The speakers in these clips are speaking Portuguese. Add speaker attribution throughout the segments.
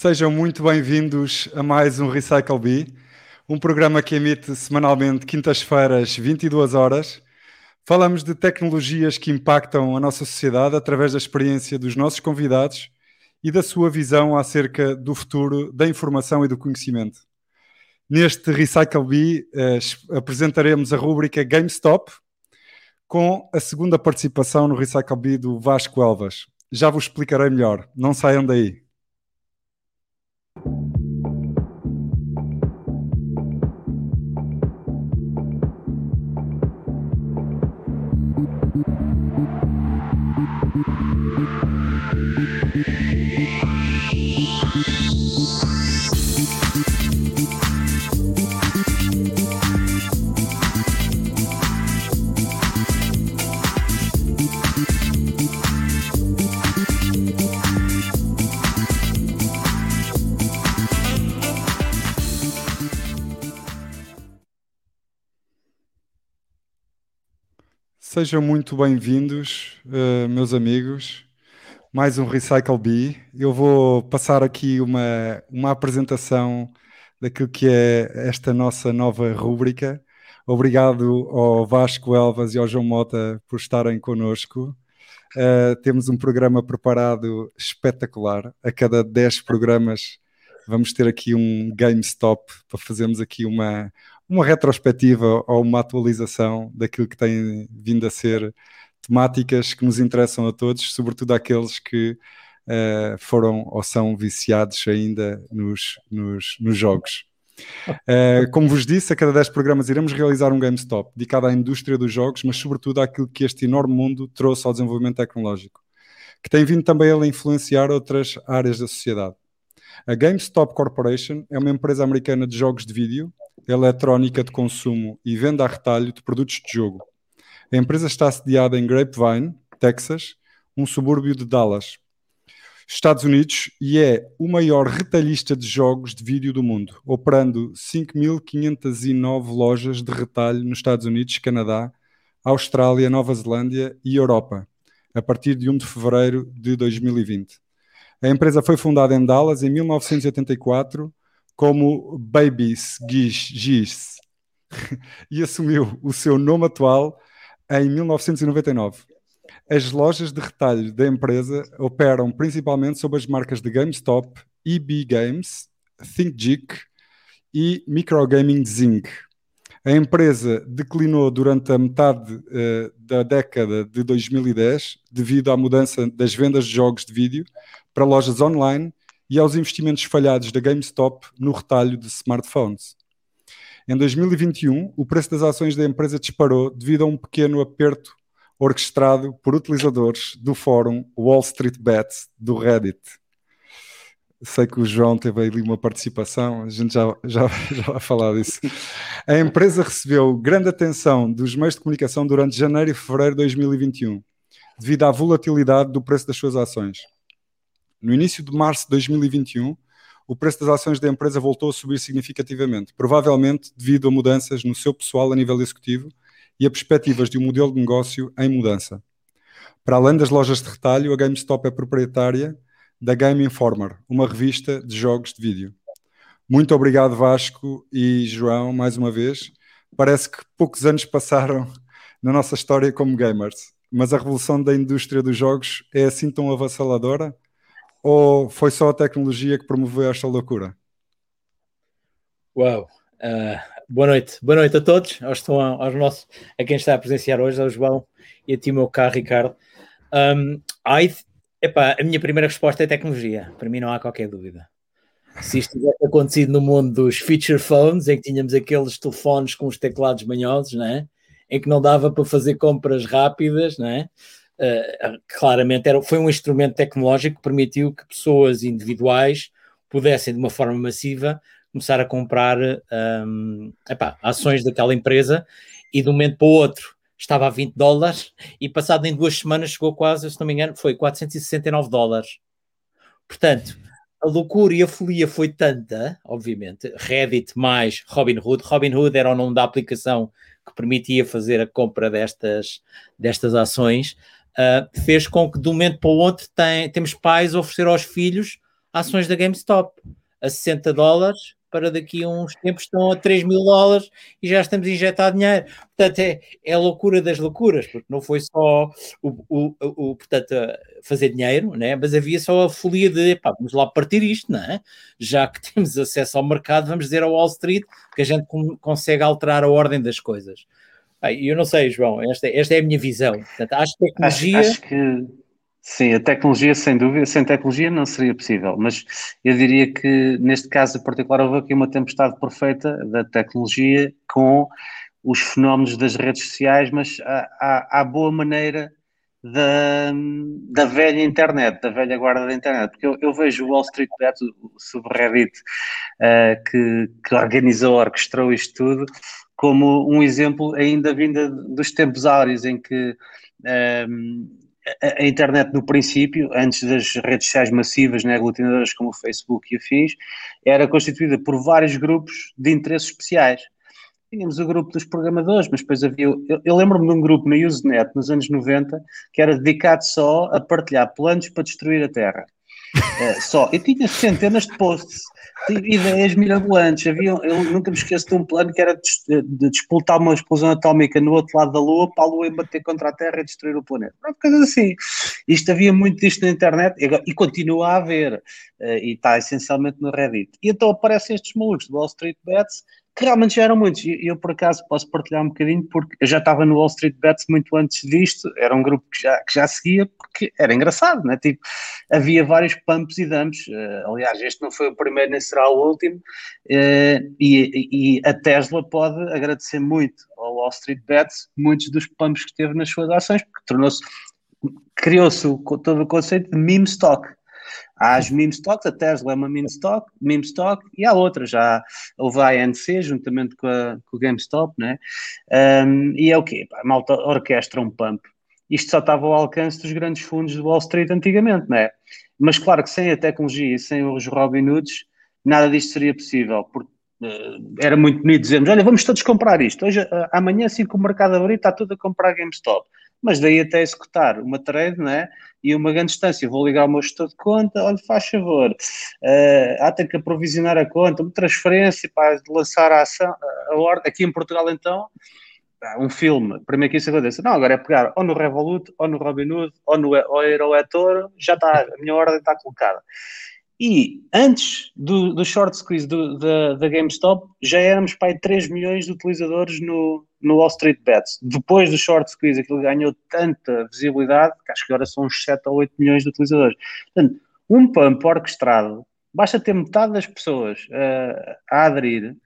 Speaker 1: Sejam muito bem-vindos a mais um Recycle Bee, um programa que emite semanalmente quintas-feiras, 22 horas. Falamos de tecnologias que impactam a nossa sociedade através da experiência dos nossos convidados e da sua visão acerca do futuro da informação e do conhecimento. Neste Recycle Bee eh, apresentaremos a rúbrica GameStop com a segunda participação no Recycle Bee do Vasco Elvas. Já vos explicarei melhor, não saiam daí. Sejam muito bem-vindos, uh, meus amigos. Mais um Recycle Bee. Eu vou passar aqui uma, uma apresentação daquilo que é esta nossa nova rúbrica. Obrigado ao Vasco Elvas e ao João Mota por estarem connosco. Uh, temos um programa preparado espetacular. A cada 10 programas vamos ter aqui um GameStop para fazermos aqui uma, uma retrospectiva ou uma atualização daquilo que tem vindo a ser temáticas que nos interessam a todos, sobretudo aqueles que uh, foram ou são viciados ainda nos, nos, nos jogos. Uh, como vos disse, a cada 10 programas iremos realizar um GameStop dedicado à indústria dos jogos, mas sobretudo àquilo que este enorme mundo trouxe ao desenvolvimento tecnológico, que tem vindo também a influenciar outras áreas da sociedade. A GameStop Corporation é uma empresa americana de jogos de vídeo eletrónica de consumo e venda a retalho de produtos de jogo. A empresa está sediada em Grapevine, Texas, um subúrbio de Dallas, Estados Unidos, e é o maior retalhista de jogos de vídeo do mundo, operando 5.509 lojas de retalho nos Estados Unidos, Canadá, Austrália, Nova Zelândia e Europa, a partir de 1 de fevereiro de 2020. A empresa foi fundada em Dallas em 1984 como Babies Giz e assumiu o seu nome atual em 1999. As lojas de retalho da empresa operam principalmente sob as marcas de GameStop, EB Games, ThinkGeek e Microgaming Zing. A empresa declinou durante a metade uh, da década de 2010 devido à mudança das vendas de jogos de vídeo para lojas online e aos investimentos falhados da GameStop no retalho de smartphones. Em 2021, o preço das ações da empresa disparou devido a um pequeno aperto orquestrado por utilizadores do fórum Wall Street Bets do Reddit. Sei que o João teve ali uma participação, a gente já, já, já vai falar disso. A empresa recebeu grande atenção dos meios de comunicação durante janeiro e fevereiro de 2021, devido à volatilidade do preço das suas ações. No início de março de 2021, o preço das ações da empresa voltou a subir significativamente, provavelmente devido a mudanças no seu pessoal a nível executivo e a perspectivas de um modelo de negócio em mudança. Para além das lojas de retalho, a GameStop é proprietária da Game Informer, uma revista de jogos de vídeo. Muito obrigado, Vasco e João, mais uma vez. Parece que poucos anos passaram na nossa história como gamers, mas a revolução da indústria dos jogos é assim tão avassaladora? Ou foi só a tecnologia que promoveu esta loucura?
Speaker 2: Uau! Uh, boa noite, boa noite a todos, aos, estão, aos nossos, a quem está a presenciar hoje, ao João e a ti, meu caro Ricardo. Um, I, epá, a minha primeira resposta é tecnologia, para mim não há qualquer dúvida. Se isto tivesse acontecido no mundo dos feature phones, em que tínhamos aqueles telefones com os teclados manhosos, né? em que não dava para fazer compras rápidas, né? Uh, claramente era, foi um instrumento tecnológico que permitiu que pessoas individuais pudessem, de uma forma massiva, começar a comprar um, epá, ações daquela empresa e de um momento para o outro estava a 20 dólares e passado em duas semanas chegou quase, se não me engano, foi 469 dólares. Portanto, a loucura e a folia foi tanta, obviamente, Reddit mais Robinhood. Robinhood era o nome da aplicação que permitia fazer a compra destas, destas ações uh, fez com que de um momento para o outro tem, temos pais a oferecer aos filhos ações da GameStop a 60 dólares para daqui a uns tempos estão a 3 mil dólares e já estamos a injetar dinheiro. Portanto, é, é a loucura das loucuras, porque não foi só o, o, o, portanto, fazer dinheiro, né? mas havia só a folia de pá, vamos lá partir isto, não é? já que temos acesso ao mercado, vamos dizer ao Wall Street que a gente consegue alterar a ordem das coisas. Eu não sei, João, esta, esta é a minha visão. Portanto, acho que tecnologia.
Speaker 3: Acho, acho que Sim, a tecnologia, sem dúvida, sem tecnologia não seria possível, mas eu diria que neste caso particular houve aqui uma tempestade perfeita da tecnologia com os fenómenos das redes sociais, mas há, boa maneira da, da velha internet, da velha guarda da internet, porque eu, eu vejo o Wall Street Bet, o subreddit uh, que, que organizou, orquestrou isto tudo, como um exemplo ainda vinda dos tempos áureos em que um, a, internet no princípio, antes das redes sociais massivas, né, aglutinadoras como o Facebook e afins, era constituída por vários grupos de interesses especiais. Tínhamos o grupo dos programadores, mas depois havia. Eu, eu lembro-me de um grupo na Usenet nos anos 90 que era dedicado só a partilhar planos para destruir a Terra. É, só. Eu tinha centenas de posts ideias mirabolantes. Havia, eu nunca me esqueço de um plano que era de, de disputar uma explosão atómica no outro lado da Lua para a Lua bater contra a Terra e destruir o planeta. Pronto, coisas assim. Isto havia muito disto na internet e, e continua a haver. Uh, e está essencialmente no Reddit. E então aparecem estes malucos do Wall Street Bets que realmente já eram muitos. E eu, por acaso, posso partilhar um bocadinho, porque eu já estava no Wall Street Bets muito antes disto, era um grupo que já, que já seguia, porque era engraçado, né? Tipo, havia vários pumps e dumps. Uh, aliás, este não foi o primeiro, nem será o último. Uh, e, e, a Tesla pode agradecer muito ao Wall Street Bets muitos dos pumps que teve nas suas ações, porque tornou-se, criou-se todo o conceito de meme stock Há as meme stocks, a Tesla é uma meme stock, meme stock e há outras, já houve a ANC juntamente com, a, com o GameStop, né? Um, e é o quê? A malta orquestra um pump. Isto só estava ao alcance dos grandes fundos de Wall Street antigamente, né? Mas claro que sem a tecnologia e sem os Robin Hoods, nada disto seria possível, porque uh, era muito bonito dizermos, olha, vamos todos comprar isto. Hoje, uh, amanhã, assim que o mercado abrir, está tudo a comprar GameStop mas daí até executar uma trade, né? E uma grande distância, vou ligar o meu gestor de conta, olha, faz favor, uh, há que aprovisionar a conta, uma transferência para lançar a ação, a ordem, aqui em Portugal então, um filme, primeiro que isso aconteça, não, agora é pegar ou no Revolut, ou no Robinhood, ou no Euro já está, a minha ordem está colocada. E antes do, do short squeeze da, GameStop, já éramos para 3 milhões de utilizadores no, no Wall Street Bets. Depois do short squeeze, aquilo ganhou tanta visibilidade que acho que agora são uns 7 ou 8 milhões de utilizadores. Portanto, um pump orquestrado, basta ter metade das pessoas uh, a aderir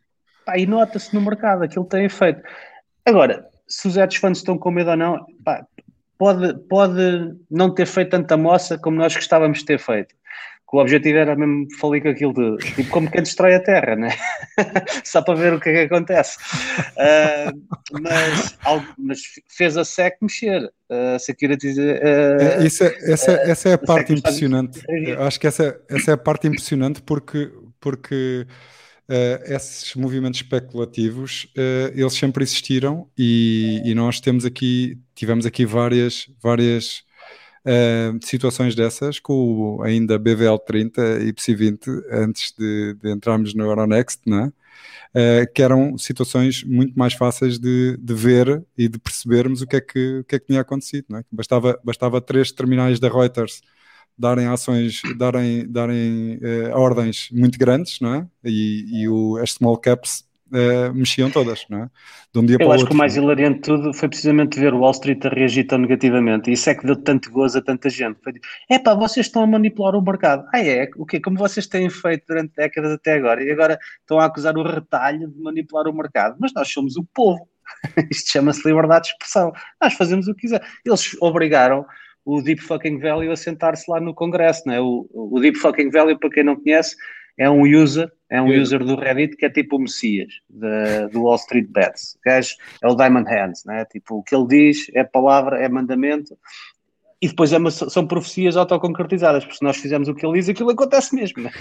Speaker 3: pá, e nota-se no mercado, aquilo tem efeito. Agora, se os hedge funds estão com medo ou não, pá, pode, pode não ter feito tanta moça como nós gostávamos de ter feito o objetivo era mesmo falir com aquilo de tipo como quem destrói a Terra, né? só para ver o que é que acontece. Uh, mas, algo, mas fez a SEC mexer, a Security. Uh,
Speaker 1: Isso é, essa, essa é a parte impressionante. Acho que essa, essa é a parte impressionante porque, porque uh, esses movimentos especulativos eles sempre existiram e, e nós temos aqui, tivemos aqui várias, várias uh, situações dessas com o, ainda BVL30 e PC20 antes de, de entrarmos no Euronext? Uh, que eram situações muito mais fáceis de, de, ver e de percebermos o que é que, o que, é que tinha acontecido. É? bastava, bastava três terminais da Reuters darem ações, darem, darem uh, ordens muito grandes, não é? E, e o, as small caps uh, mexiam todas, não é?
Speaker 3: De um dia Eu para acho outro, que o mais não? hilariante de tudo foi precisamente ver o Wall Street a reagir tão negativamente. E isso é que deu tanto gozo a tanta gente. Foi tipo, é pá, vocês estão a manipular o mercado. Ah, é? O quê? Como vocês têm feito durante décadas até agora. E agora estão a acusar o retalho de manipular o mercado. Mas nós somos o povo. Isto chama-se liberdade de expressão. Nós fazemos o que quiser. Eles obrigaram o Deep Fucking Value a sentar-se lá no Congresso, não é? O, o Deep Fucking Value, para quem não conhece, é um user, é um user do Reddit que é tipo o Messias de, do Wall Street Bets. O gajo é o Diamond Hands, né? Tipo, o que ele diz é palavra, é mandamento. E depois é uma, são profecias autoconcretizadas, porque se nós fizermos o que ele diz, aquilo acontece mesmo. Né?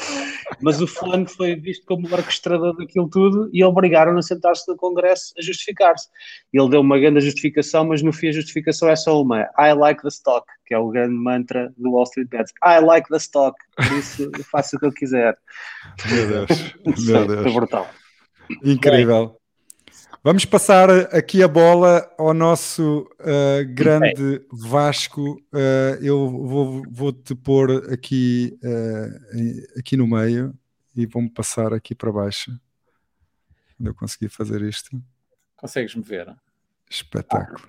Speaker 3: mas o fulano foi visto como o orquestrador daquilo tudo e obrigaram-no a sentar-se no Congresso a justificar-se. Ele deu uma grande justificação, mas no fim a justificação é só uma: I like the stock, que é o grande mantra do Wall Street Bets. I like the stock, por isso eu faço o que eu quiser.
Speaker 1: Meu Deus, meu Deus.
Speaker 3: Foi brutal.
Speaker 1: Incrível. Vamos passar aqui a bola ao nosso uh, grande Vasco. Uh, eu vou, vou, te pôr aqui, uh, aqui no meio e vou-me passar aqui para baixo. Quando eu conseguir fazer isto.
Speaker 2: Consegues-me ver?
Speaker 1: Espetáculo.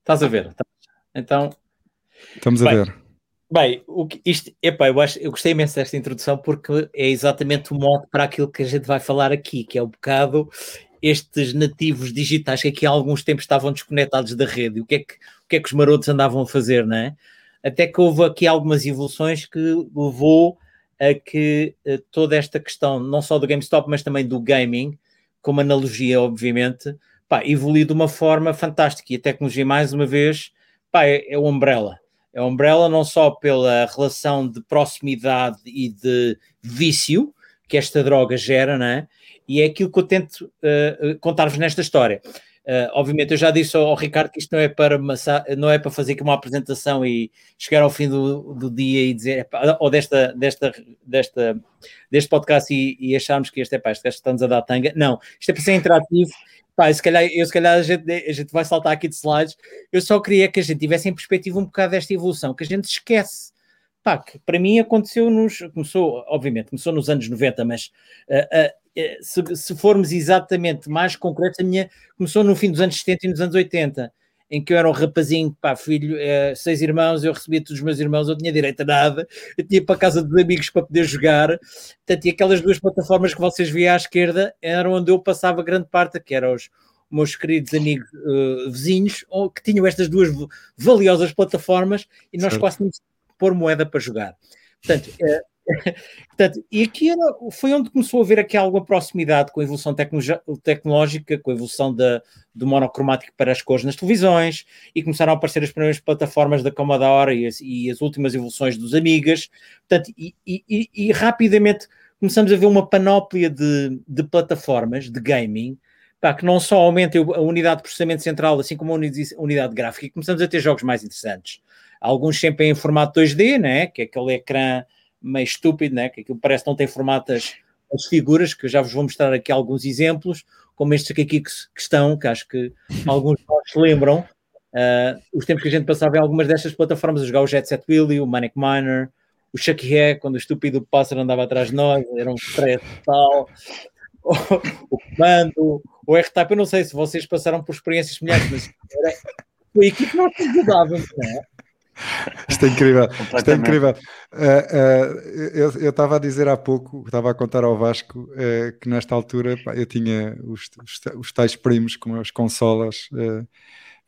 Speaker 2: Estás a ver? Então.
Speaker 1: Estamos a
Speaker 2: bem,
Speaker 1: ver.
Speaker 2: Bem, o que, isto, epá, eu, acho, eu gostei imenso desta introdução porque é exatamente o modo para aquilo que a gente vai falar aqui, que é um bocado estes nativos digitais que aqui há alguns tempos estavam desconectados da rede. O que é que, o que, é que os marotos andavam a fazer, não é? Até que houve aqui algumas evoluções que levou a que eh, toda esta questão, não só do GameStop, mas também do gaming, como analogia, obviamente, pá, evoluiu de uma forma fantástica. E a tecnologia, mais uma vez, pá, é, é o Umbrella. É o Umbrella não só pela relação de proximidade e de vício que esta droga gera, não é? e é aquilo que eu tento uh, contar-vos nesta história. Uh, obviamente, eu já disse ao, ao, Ricardo que isto não é para não é para fazer aqui uma apresentação e chegar ao fim do, do dia e dizer, ou desta, desta, desta, deste podcast e, e acharmos que este é pá, este está-nos a dar tanga. Não, isto é para ser interativo. Pá, se calhar, eu, se calhar a gente, a gente vai saltar aqui de slides. Eu só queria que a gente tivesse em perspectiva um bocado desta evolução, que a gente esquece. Pá, que para mim aconteceu nos. Começou, obviamente, começou nos anos 90, mas uh, uh, se, se, formos exatamente mais concretos, a minha começou no fim dos anos 70 e nos anos 80, em que eu era um rapazinho, pá, filho, é, seis irmãos, eu recebia todos os meus irmãos, eu tinha direito a nada, eu tinha para a casa dos amigos para poder jogar, portanto, e aquelas duas plataformas que vocês viam à esquerda eram onde eu passava grande parte, que eram os meus queridos amigos uh, vizinhos, que tinham estas duas valiosas plataformas e nós certo. quase tínhamos pôr moeda para jogar. Portanto, uh, Portanto, e aqui era, foi onde começou a haver aqui alguma proximidade com a evolução tecnológica, com a evolução da, do monocromático para as cores nas televisões, e começaram a aparecer as primeiras plataformas da Commodore e as, e as últimas evoluções dos Amigas. Portanto, e, e, e, rapidamente começamos a ver uma panóplia de, de plataformas de gaming pá, que não só aumenta a unidade de processamento central, assim como a unidade gráfica, e começamos a ter jogos mais interessantes. Alguns sempre em formato 2D, né? que é aquele ecrã meio estúpido, né? que aquilo parece que não tem formatas as figuras, que eu já vos vou mostrar aqui alguns exemplos, como estes aqui que, estão, que acho que alguns de nós se lembram, uh, os tempos que a gente passava em algumas destas plataformas a jogar o Jet Set Willy, o Manic Miner, o Chucky Hair, quando o estúpido pássaro andava atrás de nós, era um stress total, o, o comando, o R-Type, eu não sei se vocês passaram por experiências semelhantes, mas era, foi aqui que nós jogávamos, não é?
Speaker 1: Isto é incrível, isto é incrível. Uh, uh, eu estava a dizer há pouco, estava a contar ao Vasco uh, que nesta altura pá, eu tinha os, os, os, tais primos com as consolas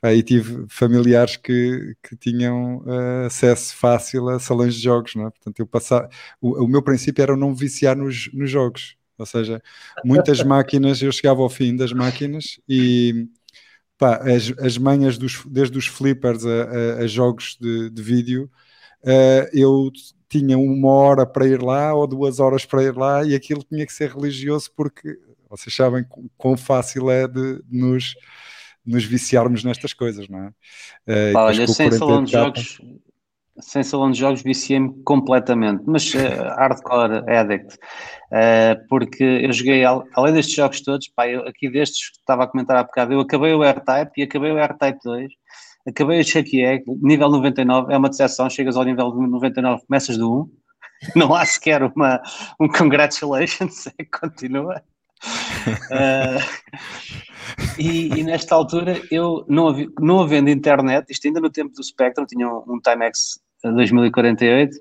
Speaker 1: e tive familiares que, que tinham acesso fácil a salões de jogos, não é? Portanto, eu passava, o, o meu princípio era não viciar nos, nos jogos, ou seja, muitas máquinas, eu chegava ao fim das máquinas e pá, as, as manhas dos, desde os flippers a, a, a jogos de, de vídeo, uh, eu tinha uma hora para ir lá ou duas horas para ir lá e aquilo tinha que ser religioso porque vocês sabem quão fácil é de, de nos, nos viciarmos nestas coisas, não é?
Speaker 3: Uh, Pá, olha, sem salão de jogos, sem salão de jogos viciei-me completamente, mas uh, hardcore addict, uh, porque eu joguei, além destes jogos todos, pá, eu, aqui destes que estava a comentar há bocado, eu acabei o R-Type e acabei o R-Type 2, acabei o Chucky Egg, nível 99, é uma decepção, chegas ao nível 99, começas do 1, não há sequer uma, um congratulations, é continua. Uh, e, e, nesta altura eu não, havia, não havendo internet, isto ainda no tempo do Spectrum, tinha um, um Timex 2048,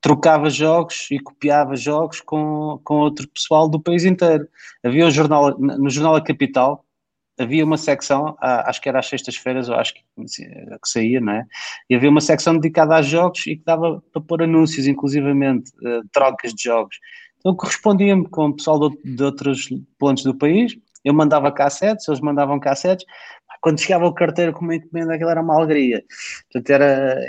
Speaker 3: trocava jogos e copiava jogos com, com outro pessoal do país inteiro. Havia um jornal, no Jornal A Capital, havia uma secção, acho que era às sextas-feiras, ou acho que, que saía, não é? E havia uma secção dedicada a jogos e que dava para pôr anúncios, inclusivamente, uh, trocas de jogos. Então correspondia-me com o pessoal de, de outros pontos do país, eu mandava cassetes, eles mandavam cassetes, quando chegava o carteiro com uma encomenda, aquilo era uma alegria. Portanto, era,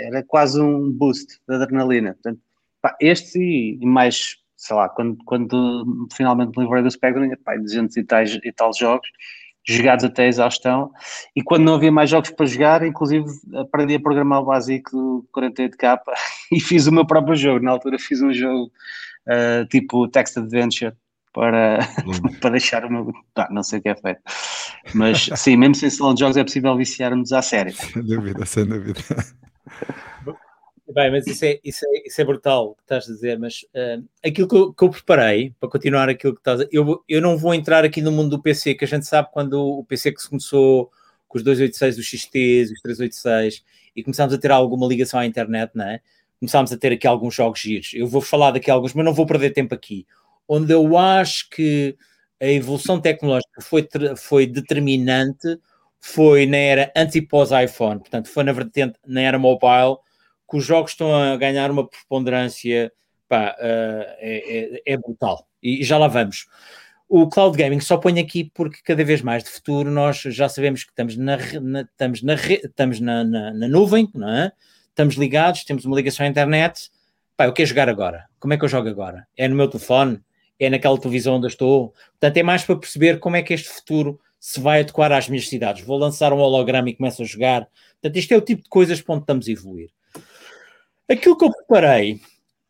Speaker 3: era quase um boost de adrenalina. Portanto, pá, este e, e, mais sei lá, quando, quando finalmente me livrei do Spectrum, pá, 200 e tal, e tal jogos, jogados até a exaustão, e quando não havia mais jogos para jogar, inclusive aprendi a programar o básico do 48K e fiz o meu próprio jogo. Na altura fiz um jogo uh, tipo Text Adventure para, para deixar o meu. Ah, não sei o que é feito. Mas sim, mesmo sem salão de jogos é possível viciar-nos à série.
Speaker 1: Sem dúvida, sem dúvida.
Speaker 2: Bem, mas isso é, isso é, isso é brutal o que estás a dizer, mas uh, aquilo que eu, que eu, preparei, para continuar aquilo que estás a eu, eu não vou entrar aqui no mundo do PC, que a gente sabe quando o PC que se começou com os 286, os XTs, os 386, e começámos a ter alguma ligação à internet, não é? Começámos a ter aqui alguns jogos giros. Eu vou falar daqui alguns, mas não vou perder tempo aqui. Onde eu acho que a evolução tecnológica foi, foi determinante foi na era antes e pós iPhone, portanto, foi na vertente, na era mobile, que os jogos estão a ganhar uma preponderância pá, uh, é, é, brutal. E já lá vamos. O cloud gaming só põe aqui porque cada vez mais de futuro nós já sabemos que estamos na, na estamos na, estamos na, na, na, nuvem, é? estamos ligados, temos uma ligação à internet. Pá, eu quero jogar agora. Como é que eu jogo agora? É no meu telefone? É naquela televisão onde eu estou? Portanto, é mais para perceber como é que este futuro se vai adequar às minhas cidades. Vou lançar um holograma e começo a jogar. Portanto, isto é o tipo de coisas para onde estamos a evoluir. Aquilo que eu preparei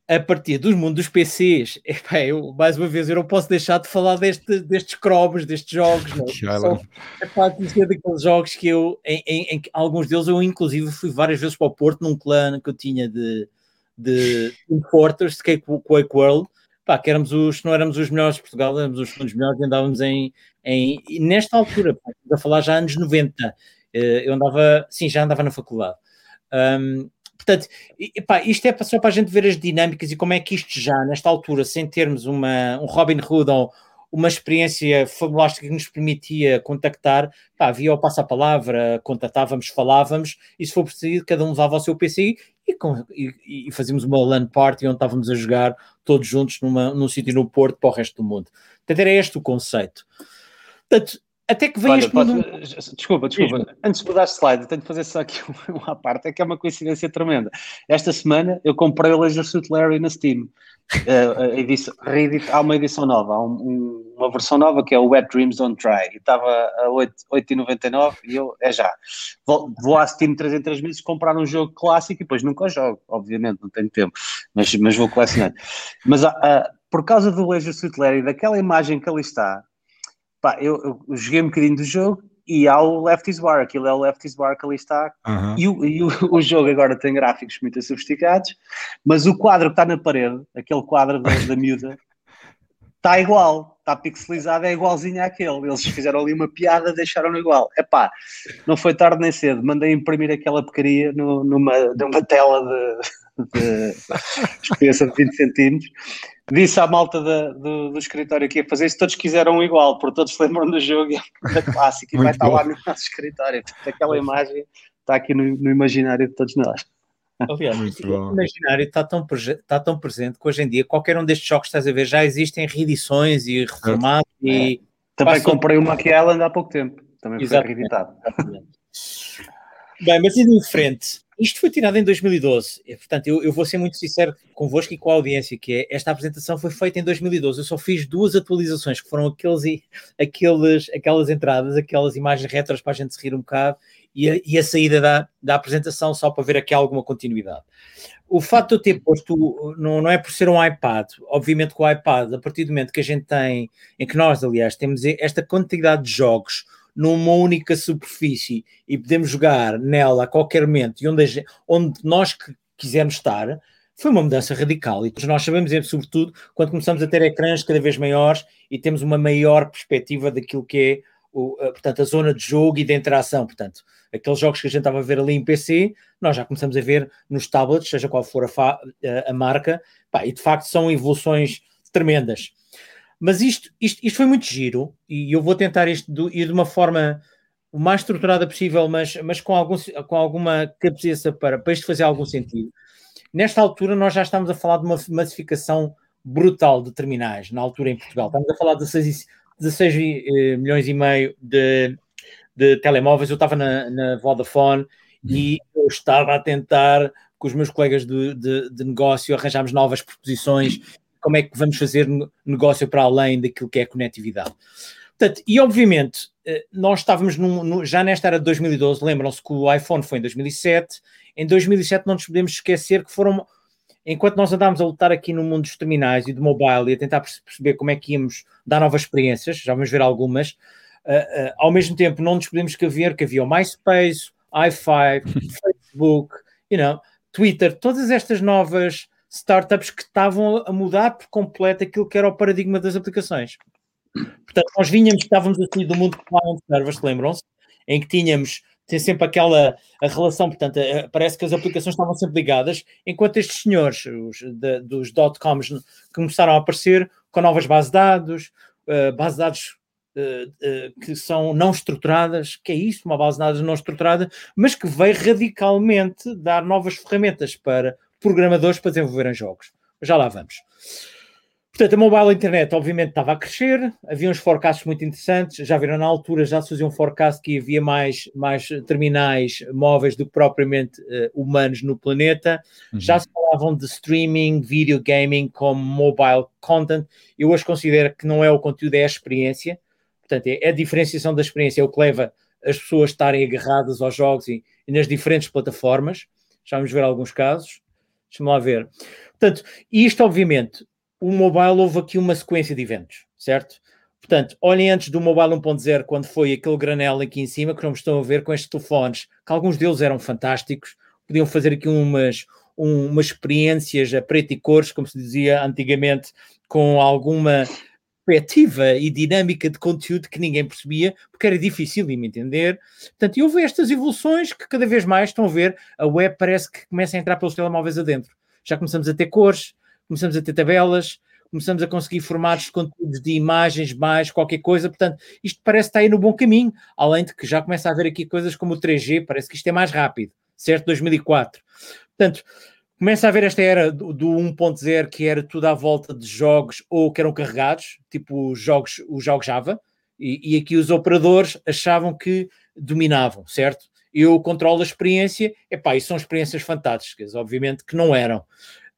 Speaker 2: a partir dos mundos dos PCs, epá, eu, mais uma vez, eu não posso deixar de falar deste, destes cromos, destes jogos. Não? É? Só, epá, daqueles jogos que eu, em, em, em, alguns deles, eu inclusive fui várias vezes para o Porto num clã que eu tinha de, de Importers, de Quake World, pá, que éramos os, não éramos os melhores de Portugal, éramos os segundos melhores e andávamos em, em nesta altura, pá, a falar já anos 90, eh, eu andava, sim, já andava na faculdade. Um, Portanto, epá, isto é só para a gente ver as dinâmicas e como é que isto já, nesta altura, sem termos uma, um Robin Hood ou uma experiência fabulástica que nos permitia contactar, pá, o passo-a-palavra, contatávamos, falávamos, e se for preciso, cada um levava o seu PC e, com, e, e, fazíamos uma LAN party onde estávamos a jogar todos juntos numa, num sítio no Porto para o resto do mundo. Portanto, era este o conceito. Portanto, até que vem
Speaker 3: Olha,
Speaker 2: este
Speaker 3: posso, mundo... Desculpa, desculpa. Mesmo. Antes de mudar de slide, tenho de fazer só aqui uma parte, é que é uma coincidência tremenda. Esta semana eu comprei o Laser Suit Larry na Steam. Uh, edição, há uma edição nova, há um, uma versão nova que é o Wet Dreams Don't Try, e estava a 8,99 e eu, é já. Vou, vou à Steam 3 em 3 meses comprar um jogo clássico e depois nunca jogo, obviamente, não tenho tempo, mas, mas vou colecionar. Mas uh, por causa do Laser Suit Larry, daquela imagem que ali está, pá, eu, eu, joguei um bocadinho do jogo e há o Left is Bar, aquilo é o Left is Bar que ali está. Uhum. E, o, e o, o, jogo agora tem gráficos muito sofisticados, mas o quadro que está na parede, aquele quadro da, da miúda, está igual, está pixelizado, é igualzinho àquele. Eles fizeram ali uma piada, deixaram-no igual. É pá, não foi tarde nem cedo, mandei imprimir aquela porcaria numa, numa tela de, de espessa de 20 centímetros disse à malta da, do, do, escritório que ia fazer isso, todos quiseram igual, porque todos se lembram do jogo da clássica e vai estar lá no nosso escritório. Portanto, aquela imagem está aqui no, no imaginário de todos nós.
Speaker 2: Aliás, o imaginário está tão, está tão presente que hoje em dia qualquer um destes jogos que estás a ver já existem reedições e reformados. É. E
Speaker 3: Também comprei uma Monkey Island há pouco tempo, também Exatamente. foi reeditado.
Speaker 2: Bem, mas indo em frente, isto foi tirado em 2012, portanto, eu, eu, vou ser muito sincero convosco e com a audiência, que é, esta apresentação foi feita em 2012, eu só fiz duas atualizações, que foram aqueles, aqueles, aquelas entradas, aquelas imagens retras para a gente se rir um bocado, e a, e a saída da, da apresentação só para ver aqui alguma continuidade. O facto de eu ter posto, não, não é por ser um iPad, obviamente que o iPad, a partir do momento que a gente tem, em que nós, aliás, temos esta quantidade de jogos, numa única superfície e podemos jogar nela a qualquer momento e onde, onde nós que quisermos estar, foi uma mudança radical. E nós sabemos, sobretudo, quando começamos a ter ecrãs cada vez maiores e temos uma maior perspectiva daquilo que é o, portanto, a zona de jogo e de interação. Portanto, aqueles jogos que a gente estava a ver ali em PC, nós já começamos a ver nos tablets, seja qual for a, a marca, pá, e de facto são evoluções tremendas. Mas isto, isto, isto foi muito giro e eu vou tentar isto do, ir de uma forma o mais estruturada possível, mas, mas com, algum, com alguma cabeça para, para isto fazer algum sentido. Nesta altura, nós já estamos a falar de uma massificação brutal de terminais, na altura em Portugal. Estamos a falar de 16, 16 eh, milhões e meio de, de telemóveis. Eu estava na, na Vodafone e eu estava a tentar, com os meus colegas de, de, de negócio, arranjarmos novas proposições como é que vamos fazer negócio para além daquilo que é conectividade. Portanto, e obviamente, eh, nós estávamos num, num, já nesta era de 2012, lembram-se que o iPhone foi em 2007, em 2007 não nos podemos esquecer que foram, enquanto nós andávamos a lutar aqui no mundo dos terminais e do mobile e a tentar perceber como é que íamos dar novas experiências, já vamos ver algumas, uh, uh, ao mesmo tempo não nos podemos ver que havia o MySpace, i5, Facebook, you know, Twitter, todas estas novas startups que estavam a mudar por completo aquilo que era o paradigma das aplicações. Portanto, nós vinhamos, estávamos assim do mundo de client servers, lembram-se? Em que tínhamos tem sempre aquela a relação, portanto, a, parece que as aplicações estavam sempre ligadas, enquanto estes senhores, os de, dos dot-coms, começaram a aparecer com novas bases de dados, uh, bases de dados uh, uh, que são não estruturadas, que é isso, uma base de dados não estruturada, mas que veio radicalmente dar novas ferramentas para programadores para desenvolverem jogos. Já lá vamos. Portanto, a mobile internet obviamente estava a crescer, havia uns forecasts muito interessantes, já viram na altura, já se fazia um forecast que havia mais, mais terminais móveis do que propriamente uh, humanos no planeta, uhum. já se falavam de streaming, video gaming como mobile content, eu hoje considero que não é o conteúdo, é a experiência, portanto é a diferenciação da experiência, é o que leva as pessoas a estarem agarradas aos jogos e, e nas diferentes plataformas, já vamos ver alguns casos, deixa-me lá ver. Portanto, isto obviamente o mobile houve aqui uma sequência de eventos, certo? Portanto, olhem antes do mobile 1.0, quando foi aquele granel aqui em cima, que não estão a ver com estes telefones, que alguns deles eram fantásticos, podiam fazer aqui umas, um, umas experiências a preto e cores, como se dizia antigamente, com alguma perspectiva e dinâmica de conteúdo que ninguém percebia, porque era difícil de me entender. Portanto, e houve estas evoluções que cada vez mais estão a ver, a web parece que começa a entrar pelos telemóveis adentro. Já começamos a ter cores, começamos a ter tabelas, começamos a conseguir formatos de conteúdos de imagens, mais qualquer coisa, portanto, isto parece estar aí no bom caminho, além de que já começa a haver aqui coisas como o 3G, parece que isto é mais rápido, certo? 2004. Portanto, começa a haver esta era do, do 1.0 que era tudo à volta de jogos ou que eram carregados, tipo os jogos, os jogos Java, e, e aqui os operadores achavam que dominavam, certo? Eu controlo a experiência, epá, e são experiências fantásticas, obviamente que não eram.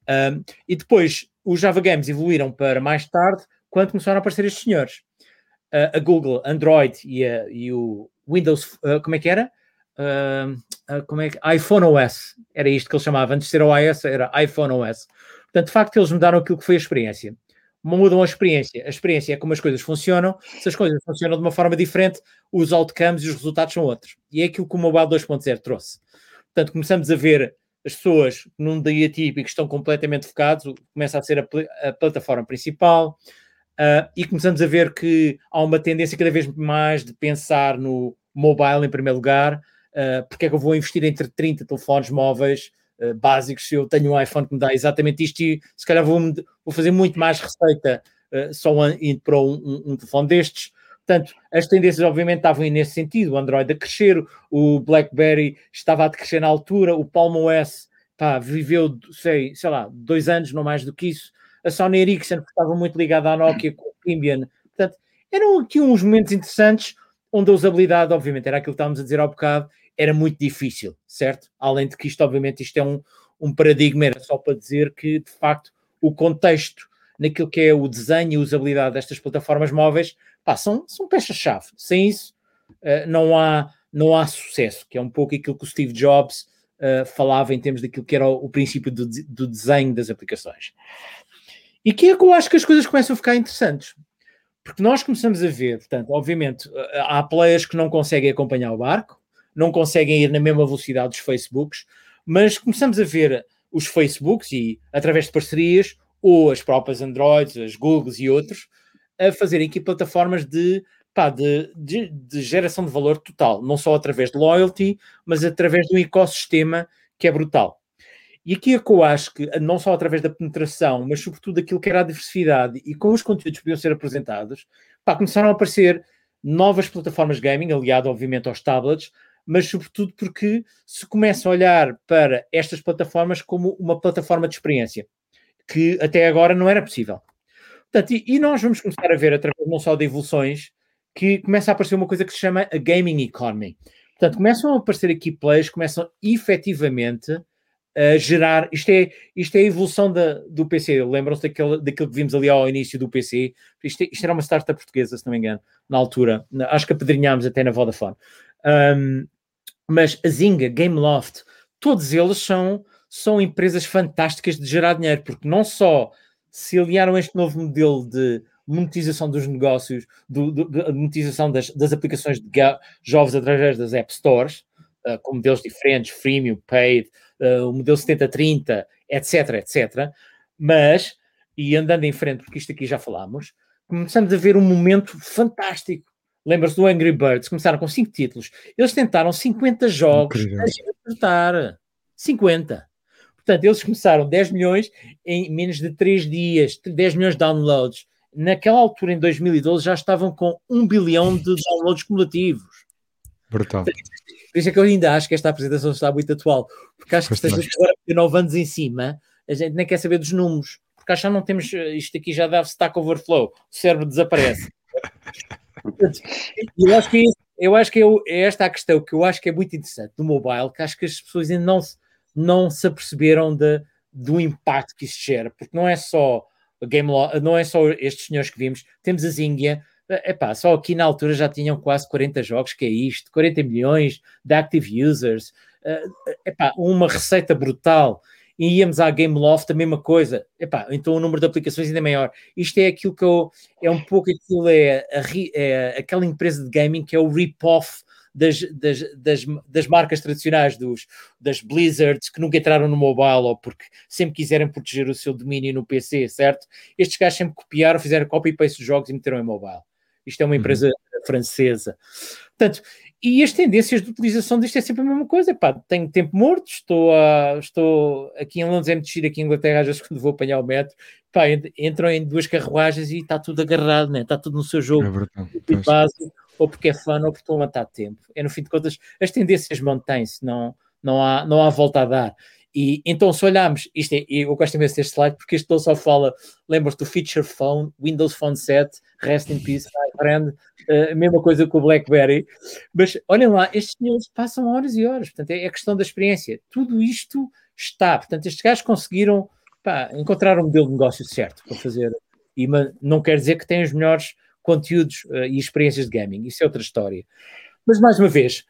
Speaker 2: Um, e depois os Java Games evoluíram para mais tarde, quando começaram a aparecer estes senhores. Uh, a Google, Android e, a, e o Windows, uh, como é que era? Como é que, iPhone OS, era isto que ele chamava, antes de ser OS era iPhone OS. Portanto, de facto, eles mudaram aquilo que foi a experiência. Mudam a experiência. A experiência é como as coisas funcionam. Se as coisas funcionam de uma forma diferente, os outcomes e os resultados são outros. E é aquilo que o Mobile 2.0 trouxe. Portanto, começamos a ver as pessoas num dia típico estão completamente focados, começa a ser a, a plataforma principal uh, e começamos a ver que há uma tendência cada vez mais de pensar no mobile em primeiro lugar, uh, porque é que eu vou investir entre 30 telefones móveis uh, básicos se eu tenho um iPhone que me dá exatamente isto e se calhar vou, vou fazer muito mais receita uh, só indo para um, um, um telefone destes. Portanto, as tendências obviamente estavam nesse sentido, o Android a crescer, o BlackBerry estava a crescer na altura, o Palm OS pá, viveu, sei, sei lá, dois anos, não mais do que isso. A Sony Ericsson estava muito ligada à Nokia com o Symbian. Portanto, eram aqui uns momentos interessantes onde a usabilidade, obviamente, era aquilo que estávamos a dizer ao bocado, era muito difícil, certo? Além de que isto, obviamente, isto é um, um paradigma, era só para dizer que, de facto, o contexto naquilo que é o desenho e usabilidade destas plataformas móveis pá, são, são peças-chave. Sem isso, uh, não, há, não há sucesso, que é um pouco aquilo que o Steve Jobs uh, falava em termos daquilo que era o, o princípio do, do, desenho das aplicações. E que é que eu acho que as coisas começam a ficar interessantes. Porque nós começamos a ver, portanto, obviamente, eh, há players que não conseguem acompanhar o barco, não conseguem ir na mesma velocidade dos Facebooks, mas começamos a ver os Facebooks e através de parcerias, ou as próprias Androids, as Googles e outros, a fazerem aqui plataformas de, pá, de, de, de, geração de valor total, não só através de loyalty, mas através de um ecossistema que é brutal. E aqui é que eu acho que, não só através da penetração, mas sobretudo aquilo que era a diversidade e com os conteúdos que podiam ser apresentados, pá, começaram a aparecer novas plataformas gaming, aliado obviamente aos tablets, mas sobretudo porque se começa a olhar para estas plataformas como uma plataforma de experiência, que até agora não era possível. Portanto, e, e, nós vamos começar a ver, através não só de evoluções, que começa a aparecer uma coisa que se chama a gaming economy. Portanto, começam a aparecer aqui players, começam efetivamente uh, gerar. Isto é, isto é a evolução da, do PC. Lembram-se daquilo, que vimos ali ao início do PC? Isto, isto era uma startup portuguesa, se não me engano, na altura. Acho que apedrinhámos até na Vodafone. Um, mas a Zynga, Gameloft, todos eles são, são empresas fantásticas de gerar dinheiro, porque não só se aliaram a este novo modelo de monetização dos negócios, do, do, de monetização das, das aplicações de jogos através das App Stores, uh, com modelos diferentes, freemium, paid, uh, o modelo 70-30, etc, etc. Mas, e andando em frente, porque isto aqui já falámos, começamos a ver um momento fantástico. Lembra-se do Angry Birds? Começaram com 5 títulos. Eles tentaram 50 jogos a acertar. 50. Portanto, eles começaram 10 milhões em menos de 3 dias, 10 milhões de downloads naquela altura, em 2012, já estavam com um bilhão de downloads cumulativos.
Speaker 1: Brutal. Por
Speaker 2: isso é que eu ainda acho que esta apresentação está muito atual, porque acho que gente agora 9 anos em cima, a gente nem quer saber dos números, porque acho que já não temos, isto aqui já dá Stack Overflow, o cérebro desaparece. eu acho que, eu acho que eu, é esta a questão que eu acho que é muito interessante do mobile, que acho que as pessoas ainda não se, não se aperceberam de, do impacto que isso gera, porque não é só Game Law, não é só estes senhores que vimos, temos a Zingia, epá, só aqui na altura já tinham quase 40 jogos, que é isto, 40 milhões de active users, uh, epá, uma receita brutal. E íamos à Gameloft, a mesma coisa. Epá, então o número de aplicações ainda é maior. Isto é aquilo que eu. É um pouco aquilo, é, a, é aquela empresa de gaming que é o rip-off das, das, das, das, marcas tradicionais, dos, das Blizzards, que nunca entraram no mobile ou porque sempre quiserem proteger o seu domínio no PC, certo? Estes gajos sempre copiaram, fizeram copy-paste dos jogos e meteram em mobile. Isto é uma uhum. empresa uhum. francesa. Portanto, e as tendências de utilização disto é sempre a mesma coisa. Pá, tenho tempo morto, estou, a, estou aqui em Londres, é muito aqui em Inglaterra, às vezes quando vou apanhar o metro, pá, entram em duas carruagens e está tudo agarrado, né? está tudo no seu jogo. É verdade, base, ou porque é fã, ou porque estão a matar tempo. É no fim de contas, as tendências mantêm-se, não, não, há, não há volta a dar. E então, se olharmos, isto é, eu gosto imenso deste slide porque isto só fala, lembras-te do Feature Phone, Windows Phone 7, Rest in Peace, friend, uh, mesma coisa com o BlackBerry. Mas olhem lá, estes senhores passam horas e horas, portanto, é, é questão da experiência. Tudo isto está, portanto, estes gajos conseguiram pá, encontrar um modelo de negócio certo para fazer. E não quer dizer que têm os melhores conteúdos uh, e experiências de gaming, isso é outra história. Mas mais uma vez,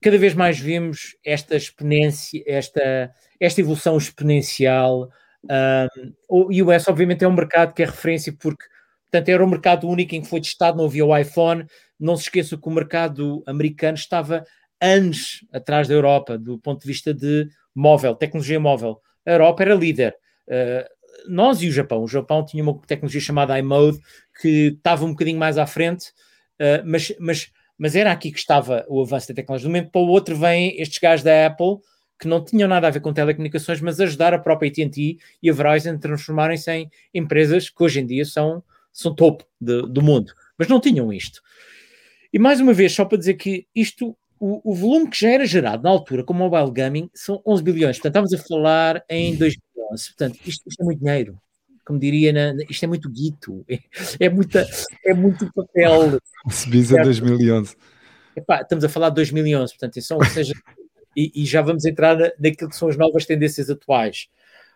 Speaker 2: cada vez mais vemos esta exponência, esta, esta evolução exponencial. Um, o US, obviamente, é um mercado que é referência porque, portanto, era um mercado único em que foi testado, não havia o iPhone. Não se esqueça que o mercado americano estava anos atrás da Europa, do ponto de vista de móvel, tecnologia móvel. A Europa era líder. Uh, nós e o Japão. O Japão tinha uma tecnologia chamada iMode que estava um bocadinho mais à frente, uh, mas, mas, mas era aqui que estava o avanço da tecnologia. De um momento para o outro vêm estes gajos da Apple que não tinham nada a ver com telecomunicações, mas ajudar a própria AT&T e a Verizon a transformarem-se em empresas que hoje em dia são, são topo de, do mundo. Mas não tinham isto. E mais uma vez, só para dizer que isto, o, o volume que já era gerado na altura com o mobile gaming são 11 bilhões. Portanto, estamos a falar em 2000 Portanto, isto, isto é muito dinheiro. Como diria, na, isto é muito guito, é, é, muita, é muito papel.
Speaker 1: Subis a 2011.
Speaker 2: Epá, estamos a falar de 2011, portanto, são, ou seja, e, e, já vamos entrar na, naquilo que são as novas tendências atuais.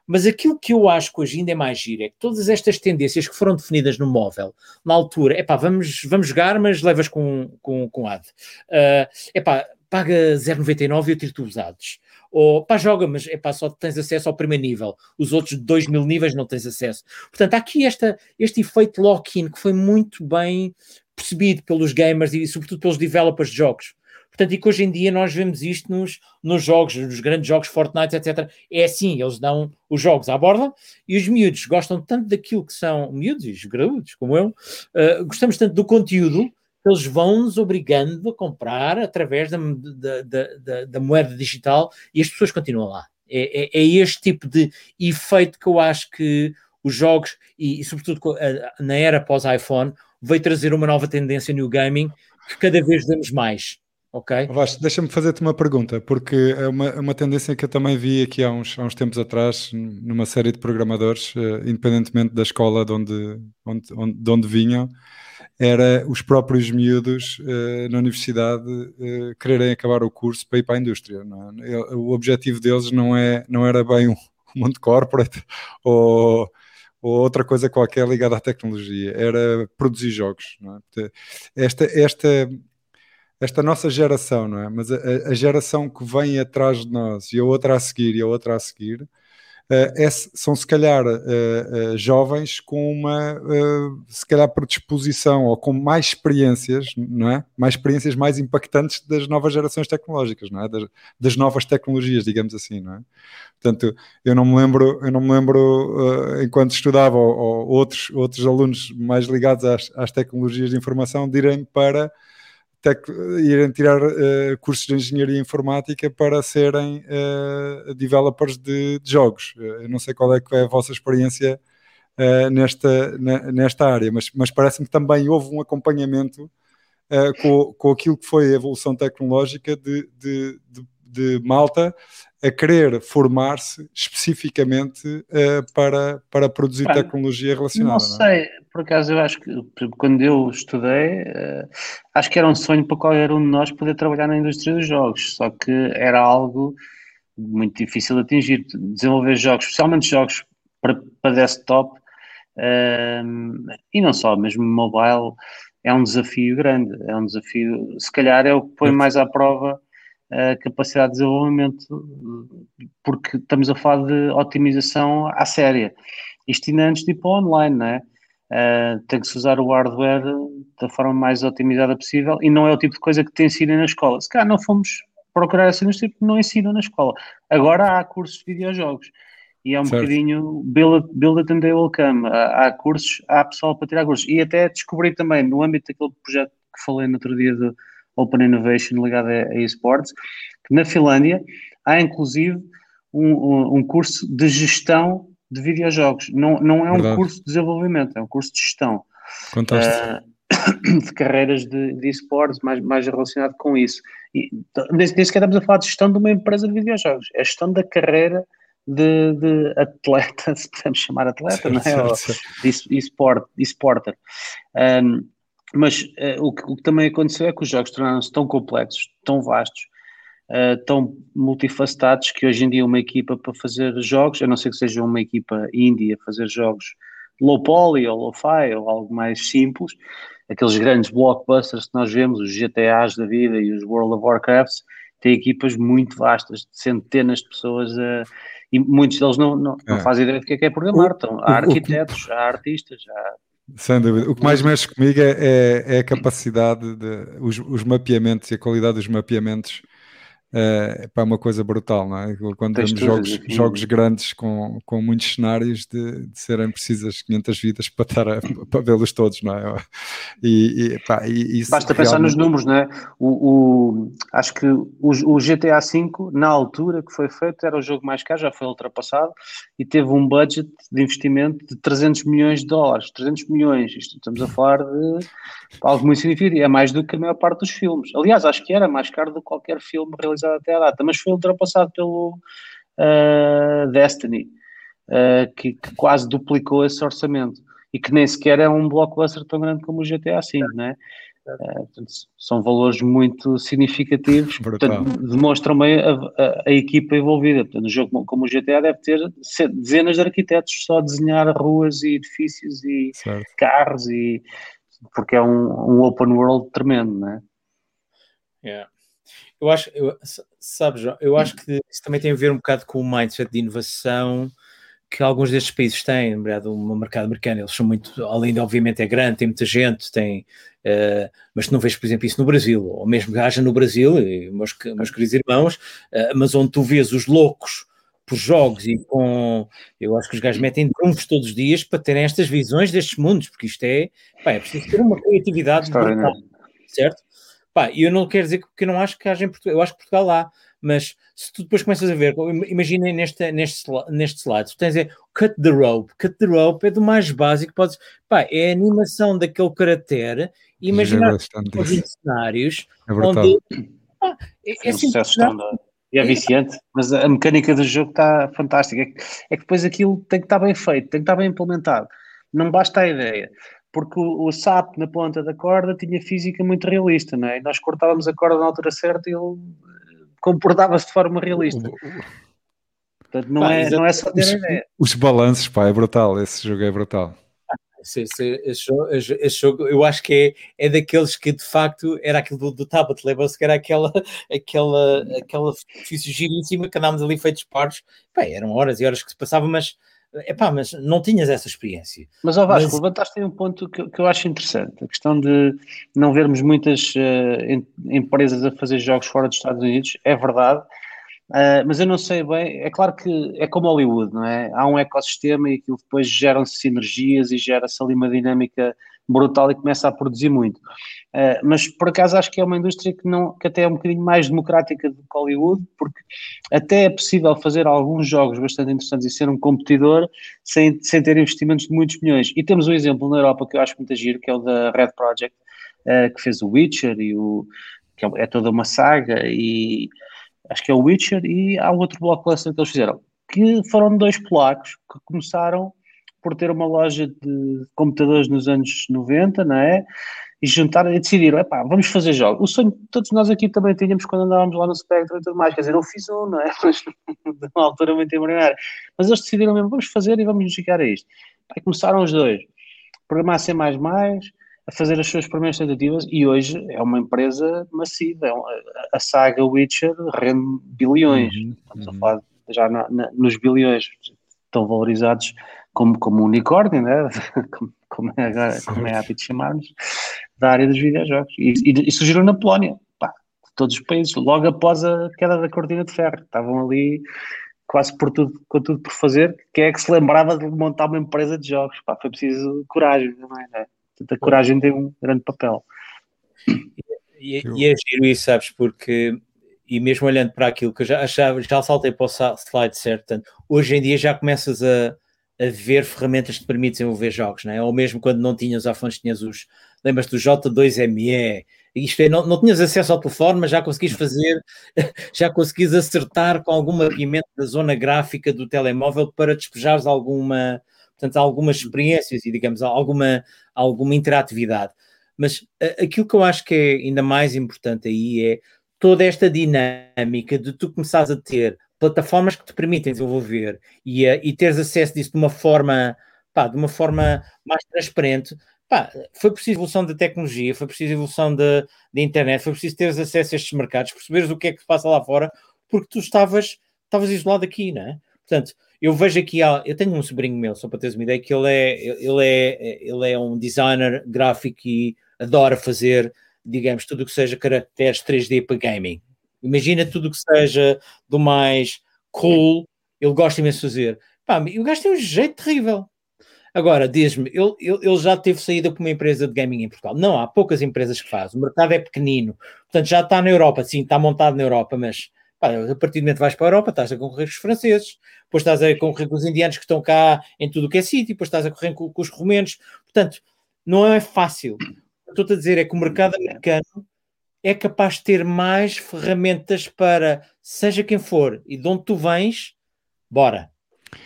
Speaker 2: Mas aquilo que eu acho que hoje ainda é mais giro é que todas estas tendências que foram definidas no móvel, na altura, é pá, vamos, vamos jogar, mas levas com, com, com AD. Uh, é pá, paga 0,99 e eu tiro-te usados ou pá, joga, mas é pá, só tens acesso ao primeiro nível, os outros 2 mil níveis não tens acesso. Portanto, há aqui esta, este efeito lock-in que foi muito bem percebido pelos gamers e sobretudo pelos developers de jogos. Portanto, e que hoje em dia nós vemos isto nos, nos jogos, nos grandes jogos Fortnite, etc. É assim, eles dão os jogos à borda e os miúdos gostam tanto daquilo que são miúdos os graúdos, como eu, uh, gostamos tanto do conteúdo eles vão-nos obrigando a comprar através da, da, da, da, moeda digital e as pessoas continuam lá. É, é, é, este tipo de efeito que eu acho que os jogos, e, e sobretudo na era pós-iPhone, veio trazer uma nova tendência no gaming que cada vez vemos mais. Ok?
Speaker 1: Vasco, deixa-me fazer-te uma pergunta, porque é uma, é uma tendência que eu também vi aqui há uns, há uns tempos atrás, numa série de programadores, uh, independentemente da escola de onde, onde, onde, de onde vinham, era os próprios miúdos uh, na universidade uh, quererem acabar o curso para ir para a indústria. É? O objetivo deles não, é, não era bem um mundo corporate ou, ou, outra coisa qualquer ligada à tecnologia, era produzir jogos. É? Esta, esta, esta nossa geração, não é? Mas a, a, geração que vem atrás de nós e a outra a seguir e a outra a seguir Uh, é, são se calhar uh, uh, jovens com uma se calhar predisposição ou com mais experiências, não é? Mais experiências mais impactantes das novas gerações tecnológicas, não é? Das, das novas tecnologias, digamos assim, não é? Portanto, eu não me lembro, eu não me lembro enquanto estudava ou, ou, outros outros alunos mais ligados às, às tecnologias de informação direm para irem tirar uh, cursos de engenharia informática para serem uh, developers de, de jogos. Eu não sei qual é, que é a vossa experiência uh, nesta, na, nesta área, mas, mas parece-me que também houve um acompanhamento com, com aquilo que foi a evolução tecnológica de, de, de, de malta a querer formar-se especificamente para, para produzir Bem, tecnologia relacionada. Não
Speaker 3: sei, não é? Por acaso eu acho que quando eu estudei, uh, acho que era um sonho para qualquer um de nós poder trabalhar na indústria dos jogos, só que era algo muito difícil de atingir. Desenvolver jogos, especialmente jogos para, para desktop, uh, e não só, mesmo mobile, é um desafio grande, é um desafio, se calhar é o que põe mais à prova a capacidade de desenvolvimento, porque estamos a falar de otimização à séria. Isto ainda antes de ir para o online, não é? Uh, tem que se usar o hardware da forma mais otimizada possível e não é o tipo de coisa que te ensina na escola. Se calhar não fomos procurar essa indústria porque não ensinam na escola. Agora há cursos de videojogos e é um certo. bocadinho build build it and they will come. Há, há, cursos, há pessoal para tirar cursos. E até descobri também, no âmbito daquele projeto que falei no outro dia do, Open Innovation ligada a, esportes, que na Finlândia há inclusive um, um, curso de gestão de videojogos. Não, não é um Verdade. curso de desenvolvimento, é um curso de gestão.
Speaker 1: Fantástico.
Speaker 3: Uh, de carreiras de, de esportes, mais, mais relacionado com isso. E, nem sequer estamos a falar de gestão de uma empresa de videojogos, é a gestão da carreira de, de, atleta, se podemos chamar atleta, certo, não é? Certo, certo. De, esport, esporter. Um, mas uh, o, que, o, que, também aconteceu é que os jogos tornaram-se tão complexos, tão vastos, uh, tão multifacetados, que hoje em dia uma equipa para fazer jogos, a não ser que seja uma equipa indie a fazer jogos low poly ou low fi ou algo mais simples, aqueles grandes blockbusters que nós vemos, os GTAs da vida e os World of Warcrafts, têm equipas muito vastas, de centenas de pessoas uh, e muitos deles não, não, não é. fazem ideia do que é, que é programar. Então, há arquitetos, há artistas, há
Speaker 1: sem dúvida. O que mais mexe comigo é, é, é a capacidade, de, os, os, mapeamentos e a qualidade dos mapeamentos é, é uma coisa brutal, não é? Quando temos jogos, jogos grandes com, com muitos cenários de, de serem precisas 500 vidas para, estar a, para vê-los todos, não é?
Speaker 3: E, e, pá, e isso Basta realmente... pensar nos números, não é? O, o acho que o, o, GTA V, na altura que foi feito, era o jogo mais caro, já foi ultrapassado e teve um budget de investimento de 300 milhões de dólares. 300 milhões, isto estamos a falar de algo muito significativo, é mais do que a maior parte dos filmes. Aliás, acho que era mais caro do que qualquer filme realizado realizado até à data, mas foi ultrapassado pelo uh, Destiny, uh, que, que, quase duplicou esse orçamento e que nem sequer é um blockbuster tão grande como o GTA V, não é? Uh, portanto, são valores muito significativos, portanto, demonstram bem a, a, a, equipa envolvida. Portanto, um jogo como o GTA deve ter dezenas de arquitetos só a desenhar ruas e edifícios e certo. carros, e, porque é um, um open world tremendo, não é?
Speaker 2: Yeah. Eu acho, eu, sabes, eu acho que isso também tem a ver um bocado com o mindset de inovação que alguns destes países têm, lembrado, o mercado americano, eles são muito, além de obviamente é grande, tem muita gente, tem, uh, mas tu não vês, por exemplo, isso no Brasil, ou mesmo que haja no Brasil, e meus, meus queridos irmãos, uh, mas onde tu vês os loucos por jogos e com, eu acho que os gajos metem trunfos todos os dias para terem estas visões destes mundos, porque isto é, pá, é preciso ter uma criatividade brutal, certo? Pá, eu não quero dizer que eu não acho que haja em Portugal, eu acho que Portugal há, mas se tu depois começas a ver, imagina neste, neste, neste slide, tu tens é cut the rope, cut the rope é do mais básico, podes, pá, é a animação daquele caractere, imaginar os cenários
Speaker 3: é onde pá, é, é, um sucesso e é viciante, mas a mecânica do jogo está fantástica. É que, é que depois aquilo tem que estar bem feito, tem que estar bem implementado. Não basta a ideia porque o, o SAP na ponta da corda tinha física muito realista, não é? E nós cortávamos a corda na altura certa e ele eh, comportava-se de forma realista. Portanto, não, pá, é, não é só ter
Speaker 1: os,
Speaker 3: ideia.
Speaker 1: Os balanços, pá, é brutal. Esse jogo é brutal.
Speaker 2: Esse, esse, esse, jogo, esse, jogo, eu acho que é, é daqueles que de facto era aquilo do, do tablet, lembra-se que era aquela, aquela, aquela edifício giríssima que andámos ali feitos paros, Bem, eram horas e horas que se passavam, mas Epá, mas não tinhas essa experiência.
Speaker 3: Mas, ó Vasco, mas... levantaste aí um ponto que, que, eu acho interessante. A questão de não vermos muitas uh, empresas a fazer jogos fora dos Estados Unidos, é verdade. Uh, mas eu não sei bem, é claro que é como Hollywood, não é? Há um ecossistema e aquilo depois geram-se sinergias e gera-se ali uma dinâmica brutal e começa a produzir muito. Uh, mas por acaso acho que é uma indústria que, não, que até é um bocadinho mais democrática do que Hollywood, porque até é possível fazer alguns jogos bastante interessantes e ser um competidor sem, sem ter investimentos de muitos milhões. E temos um exemplo na Europa que eu acho muito giro, que é o da Red Project, uh, que fez o Witcher e o que é, é toda uma saga e acho que é o Witcher e há outro blockbuster que eles fizeram, que foram dois polacos que começaram por ter uma loja de computadores nos anos 90, não é? E juntaram e decidiram, epá, vamos fazer jogos. O sonho que todos nós aqui também tínhamos quando andávamos lá no Spectrum e tudo mais, quer dizer, eu fiz um, não é? Mas de uma altura muito embrionária. Mas eles decidiram mesmo, vamos fazer e vamos nos dedicar a isto. E começaram os dois. Programar C++, a fazer as suas primeiras tentativas e hoje é uma empresa massiva. É a saga Witcher rende bilhões. Uhum, Estamos uhum. a falar já na, na, nos bilhões. Estão valorizados como, como um unicórnio, né? como, como, é agora, como é hábito chamarmos, da área dos videojogos. E, e, e surgiram na Polónia, pá, todos os países, logo após a queda da cortina de ferro. Estavam ali quase por tudo, com tudo por fazer. Quem é que se lembrava de montar uma empresa de jogos? Pá, foi preciso coragem, não é? Né? a coragem tem um grande papel.
Speaker 2: E, e é giro isso, sabes, porque e mesmo olhando para aquilo que eu já, já, já saltei para o slide certo, portanto, hoje em dia já começas a, a ver ferramentas que te permitem desenvolver jogos, não é? Ou mesmo quando não tinhas iPhones, tinhas os. Lembras-te do J2ME? Isto é, não, não tinhas acesso ao telefone, mas já conseguis fazer, já conseguis acertar com algum mapeamento da zona gráfica do telemóvel para despejares alguma, portanto, algumas experiências e, digamos, alguma, alguma interatividade. Mas aquilo que eu acho que é ainda mais importante aí é toda esta dinâmica de tu começares a ter plataformas que te permitem desenvolver e, uh, e teres acesso disso de uma forma, pá, de uma forma mais transparente, pá, foi preciso evolução da tecnologia, foi preciso evolução da, da internet, foi preciso teres acesso a estes mercados, perceberes o que é que se passa lá fora, porque tu estavas, estavas isolado aqui, não é? Portanto, eu vejo aqui, eu tenho um sobrinho meu, só para teres uma ideia, que ele é, ele é, ele é um designer gráfico e adora fazer, digamos, tudo o que seja caracteres 3D para gaming. Imagina tudo o que seja do mais cool, ele gosta imenso de fazer. Pá, o gajo tem um jeito terrível. Agora, diz-me, ele, ele, já teve saída com uma empresa de gaming em Portugal. Não, há poucas empresas que fazem. O mercado é pequenino. Portanto, já está na Europa, sim, está montado na Europa, mas pá, a partir do momento que vais para a Europa, estás a concorrer com os franceses, depois estás a concorrer com os indianos que estão cá em tudo o que é sítio, depois estás a correr com, com os romenos. Portanto, não é fácil. Estou-te a dizer é que o mercado americano é capaz de ter mais ferramentas para, seja quem for, e de onde tu vens, bora.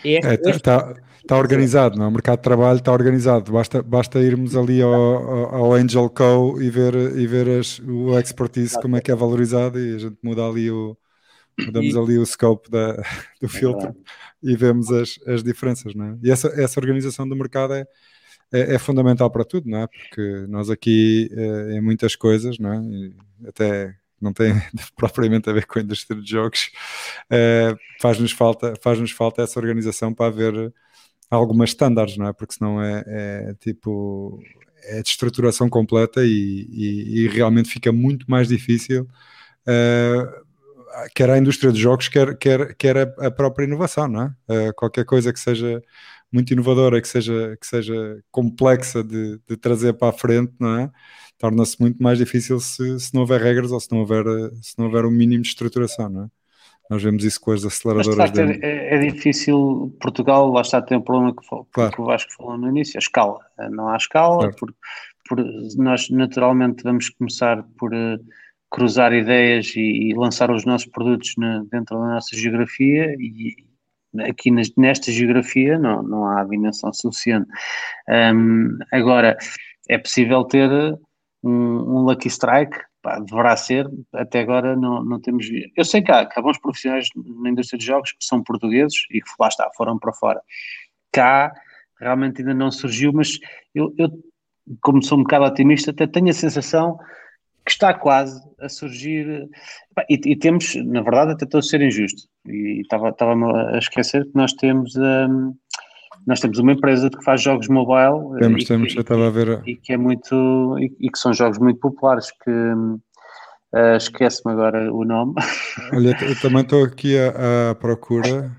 Speaker 1: Está é, é, tá, tá organizado, não? É? o mercado de trabalho está organizado. Basta, basta irmos ali ao, ao Angel Co e ver, e ver as, o expertise, como é que é valorizado, e a gente muda ali o. Mudamos e, ali o scope da, do é filtro e vemos as, as diferenças, não é? E essa, essa organização do mercado é, é, é, fundamental para tudo, não é? Porque nós aqui, é, em muitas coisas, não é? E até não tem propriamente a ver com a indústria de jogos, é, faz-nos falta, faz falta essa organização para haver algumas estándares, não é? Porque senão é, é tipo é de estruturação completa e, e, e, realmente fica muito mais difícil uh, quer a indústria de jogos, quer, quer, quer a, a própria inovação, não é? Uh, qualquer coisa que seja muito inovadora, que seja, que seja complexa de, de trazer para a frente, não é? Torna-se muito mais difícil se, se não houver regras ou se não houver, se não houver um mínimo de estruturação, não é? Nós vemos isso com as aceleradoras.
Speaker 3: de... é, é, difícil, Portugal, lá está, tem um problema que, claro. que o Vasco falou no início, a escala. Não há escala, claro. por, por, nós naturalmente vamos começar por uh, cruzar ideias e, e, lançar os nossos produtos na, dentro da nossa geografia e, aqui nesta geografia não, não há dimensão suficiente. Um, agora, é possível ter um, um Lucky Strike, pá, deverá ser, até agora não, não temos. Eu sei que há, que há bons profissionais na indústria de jogos que são portugueses e que lá está, foram para fora. Cá realmente ainda não surgiu, mas eu, eu como sou um bocado otimista, até tenho a sensação que está quase a surgir. E, e temos, na verdade, até estou a ser injusto. E estava, estava a esquecer que nós temos. Um, nós temos uma empresa que faz jogos mobile
Speaker 1: temos,
Speaker 3: e,
Speaker 1: temos,
Speaker 3: que,
Speaker 1: eu estava a ver.
Speaker 3: e que é muito e, e, que são jogos muito populares que uh, esquece-me agora o nome.
Speaker 1: Olha, eu também estou aqui à, à procura.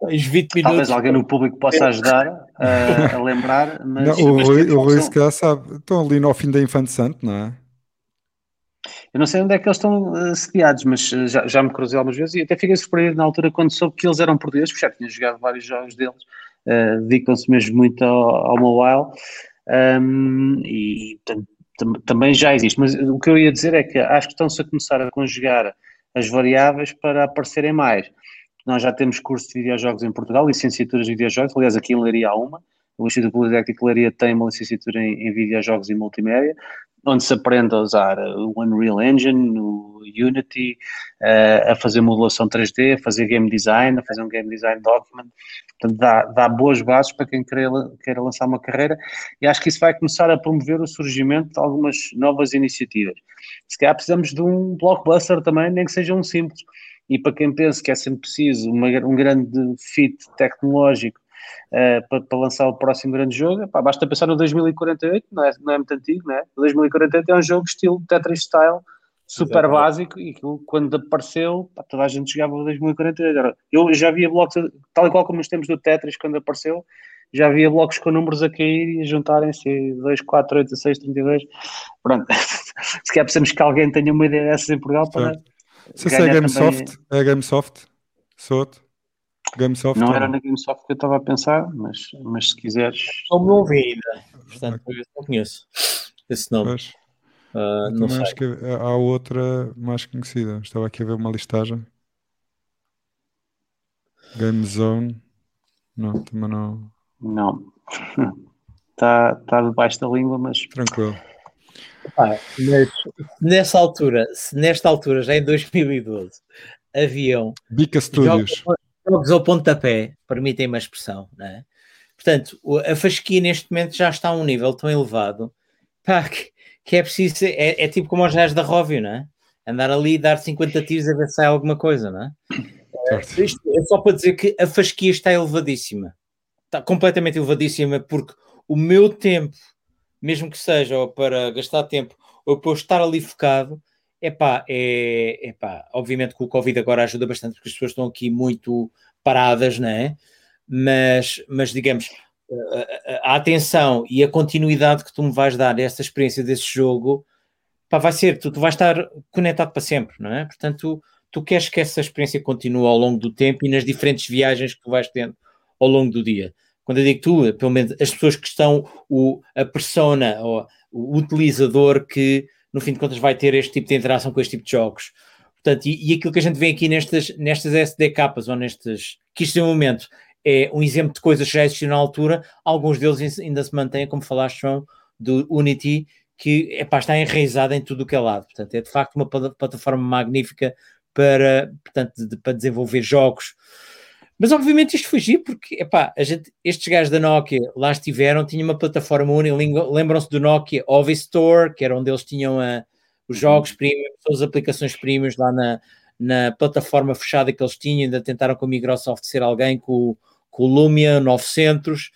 Speaker 2: Os 20 minutos.
Speaker 3: Talvez alguém no público possa ajudar a, a lembrar, mas,
Speaker 1: não, o,
Speaker 3: mas
Speaker 1: Rui, o Rui se calhar sabe, estão ali no fim da Infante Santo, não é?
Speaker 3: Eu não sei onde é que eles estão uh, sediados, mas uh, já, já me cruzei algumas vezes e até fiquei surpreendido na altura quando soube que eles eram portugueses, porque já tinha jogado vários jogos deles, uh, dedicam-se mesmo muito ao, ao mobile um, e também já existe. Mas o que eu ia dizer é que acho que estão-se a começar a conjugar as variáveis para aparecerem mais. Nós já temos cursos de videojogos em Portugal, licenciaturas de videojogos, aliás, aqui em Leiria há uma. O Instituto Politécnico de Leiria tem uma licenciatura em, em videojogos e multimédia onde se aprende a usar o Unreal Engine, o Unity, uh, a fazer modulação 3D, a fazer game design, a fazer um game design document. Portanto, dá, dá boas bases para quem queira, queira lançar uma carreira e acho que isso vai começar a promover o surgimento de algumas novas iniciativas. Se calhar precisamos de um blockbuster também, nem que seja um simples. E para quem pensa que é sempre preciso uma, um grande fit tecnológico uh, para, para, lançar o próximo grande jogo, basta pensar no 2048, não é, não é muito antigo, né? O 2048 é um jogo estilo Tetris Style, super básico, e aquilo, quando apareceu, pá, toda a gente jogava o 2048. Eu já via blocos, tal e qual como nos tempos do Tetris, quando apareceu, já havia blocos com números a cair e a juntarem-se 2, 4, 8, 16, 32. Pronto, se calhar precisamos que alguém tenha uma ideia dessas em Portugal para.
Speaker 1: Se é Gamesoft, também... é Gamesoft, Soto.
Speaker 3: Gamesoft? Não era na Gamesoft que eu estava a pensar, mas, mas se quiseres.
Speaker 2: Não me ouvi ainda, portanto, eu não conheço esse nome. Pois.
Speaker 1: Uh, não sei. acho que há outra mais conhecida. Estava aqui a ver uma listagem. Game Zone. Não, também não.
Speaker 3: Não. Está tá debaixo da língua, mas.
Speaker 1: Tranquilo.
Speaker 2: Ah, mas nessa altura, nesta altura, já em 2012, haviam.
Speaker 1: Bica Studios.
Speaker 2: Jogos, jogos ao pontapé, permitem uma expressão, não é? Portanto, a fasquia neste momento já está a um nível tão elevado pá, que, que, é preciso, é, é, tipo como os gajos da Róvio, não é? Andar ali e dar 50 tiros a ver se sai alguma coisa, não é? é? Isto é só para dizer que a fasquia está elevadíssima. Está completamente elevadíssima porque o meu tempo, mesmo que seja ou para gastar tempo ou para eu estar ali focado, Epá, é, epá, obviamente que o Covid agora ajuda bastante porque as pessoas estão aqui muito paradas, não é? Mas, mas digamos, a, a atenção e a continuidade que tu me vais dar desta experiência desse jogo, pá, vai ser, tu, tu vais estar conectado para sempre, não é? Portanto, tu, tu queres que essa experiência continue ao longo do tempo e nas diferentes viagens que tu vais tendo ao longo do dia. Quando eu digo tu, pelo menos as pessoas que estão, o, a persona, ou o utilizador que no fim de contas vai ter este tipo de interação com este tipo de jogos. Portanto, e, e aquilo que a gente vê aqui nestas, nestas SDKs ou nestes, que isto é um momento é um exemplo de coisas que já existiam na altura, alguns deles ainda se mantêm, como falaste, João, do Unity, que epá, está enraizado em tudo o que é lado. Portanto, é de facto uma plataforma magnífica para, portanto, de, para desenvolver jogos mas obviamente isto fugiu porque, epá, a gente, estes gajos da Nokia lá estiveram, tinham uma plataforma única, lembram-se do Nokia Office Store, que era onde eles tinham a, os jogos uhum. premium, todas as aplicações premium lá na, na plataforma fechada que eles tinham, ainda tentaram com a Microsoft ser alguém com, com o Lumia 900.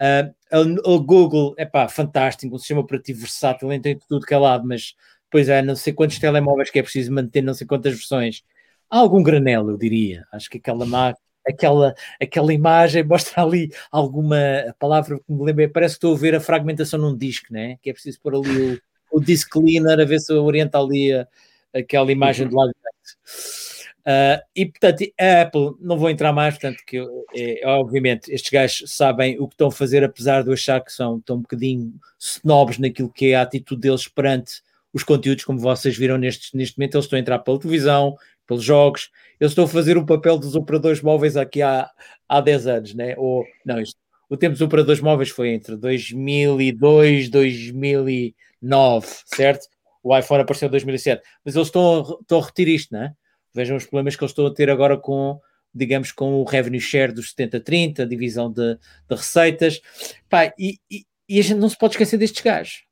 Speaker 2: Uh, o Google, é pá, fantástico, um sistema operativo versátil, tem tudo calado, mas pois é, não sei quantos telemóveis que é preciso manter, não sei quantas versões. Há algum granelo, eu diria. Acho que aquela máquina aquela, aquela imagem, mostra ali alguma palavra que me lembra, parece que estou a ver a fragmentação num disco, né? que é preciso pôr ali o, o disc cleaner a ver se orienta ali a, aquela imagem do lado direito. Uh, e portanto, a Apple, não vou entrar mais, portanto, que é, obviamente estes gajos sabem o que estão a fazer, apesar de eu achar que são tão um bocadinho snobs naquilo que é a atitude deles perante os conteúdos, como vocês viram neste, neste momento, eles estão a entrar pela televisão, pelos jogos. Eu estou a fazer o papel dos operadores móveis aqui há, há 10 anos, né? Ou, não, isto, o tempo dos operadores móveis foi entre 2002 e 2009, certo? O iPhone apareceu em 2007. Mas eles estão a, estão a repetir isto, né? Vejam os problemas que eles estão a ter agora com, digamos, com o revenue share dos 70-30, a divisão de, de receitas. Pá, e, e, e, a gente não se pode esquecer destes gajos.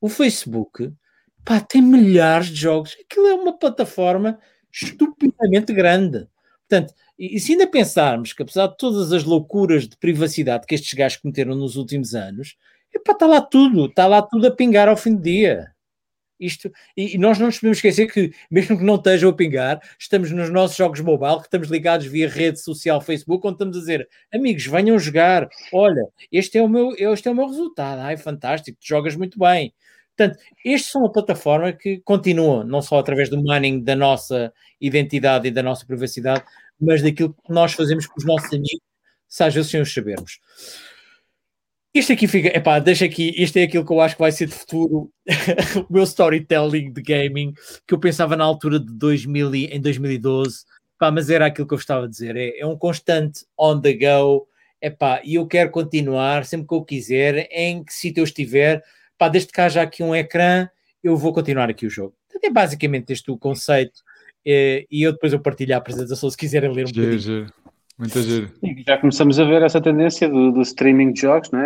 Speaker 2: O Facebook pá, tem milhares de jogos. Aquilo é uma plataforma estupidamente grande. Portanto, e, se ainda pensarmos que apesar de todas as loucuras de privacidade que estes gajos cometeram nos últimos anos, está lá tudo, está lá tudo a pingar ao fim do dia. Isto, e, e, nós não nos podemos esquecer que, mesmo que não estejam a pingar, estamos nos nossos jogos mobile, que estamos ligados via rede social Facebook, onde estamos a dizer, amigos, venham jogar, olha, este é o meu, este é o meu resultado, ai, fantástico, tu jogas muito bem. Portanto, estes são a plataforma que continua, não só através do mining da nossa identidade e da nossa privacidade, mas daquilo que nós fazemos com os nossos amigos, se às vezes sem os sabermos. Isto aqui fica, epá, deixa aqui, isto é aquilo que eu acho que vai ser de futuro, o meu storytelling de gaming, que eu pensava na altura de 2000 e, em 2012, pá, mas era aquilo que eu estava a dizer, é, é um constante on the go, epá, e eu quero continuar sempre que eu quiser, em que sítio eu estiver, pá, desde que haja aqui um ecrã, eu vou continuar aqui o jogo. É basicamente este o conceito, eh, e eu depois eu partilho a apresentação se quiserem ler um
Speaker 1: giro, bocadinho. Giro. Muito giro.
Speaker 3: Já começamos a ver essa tendência do, do, streaming de jogos, né?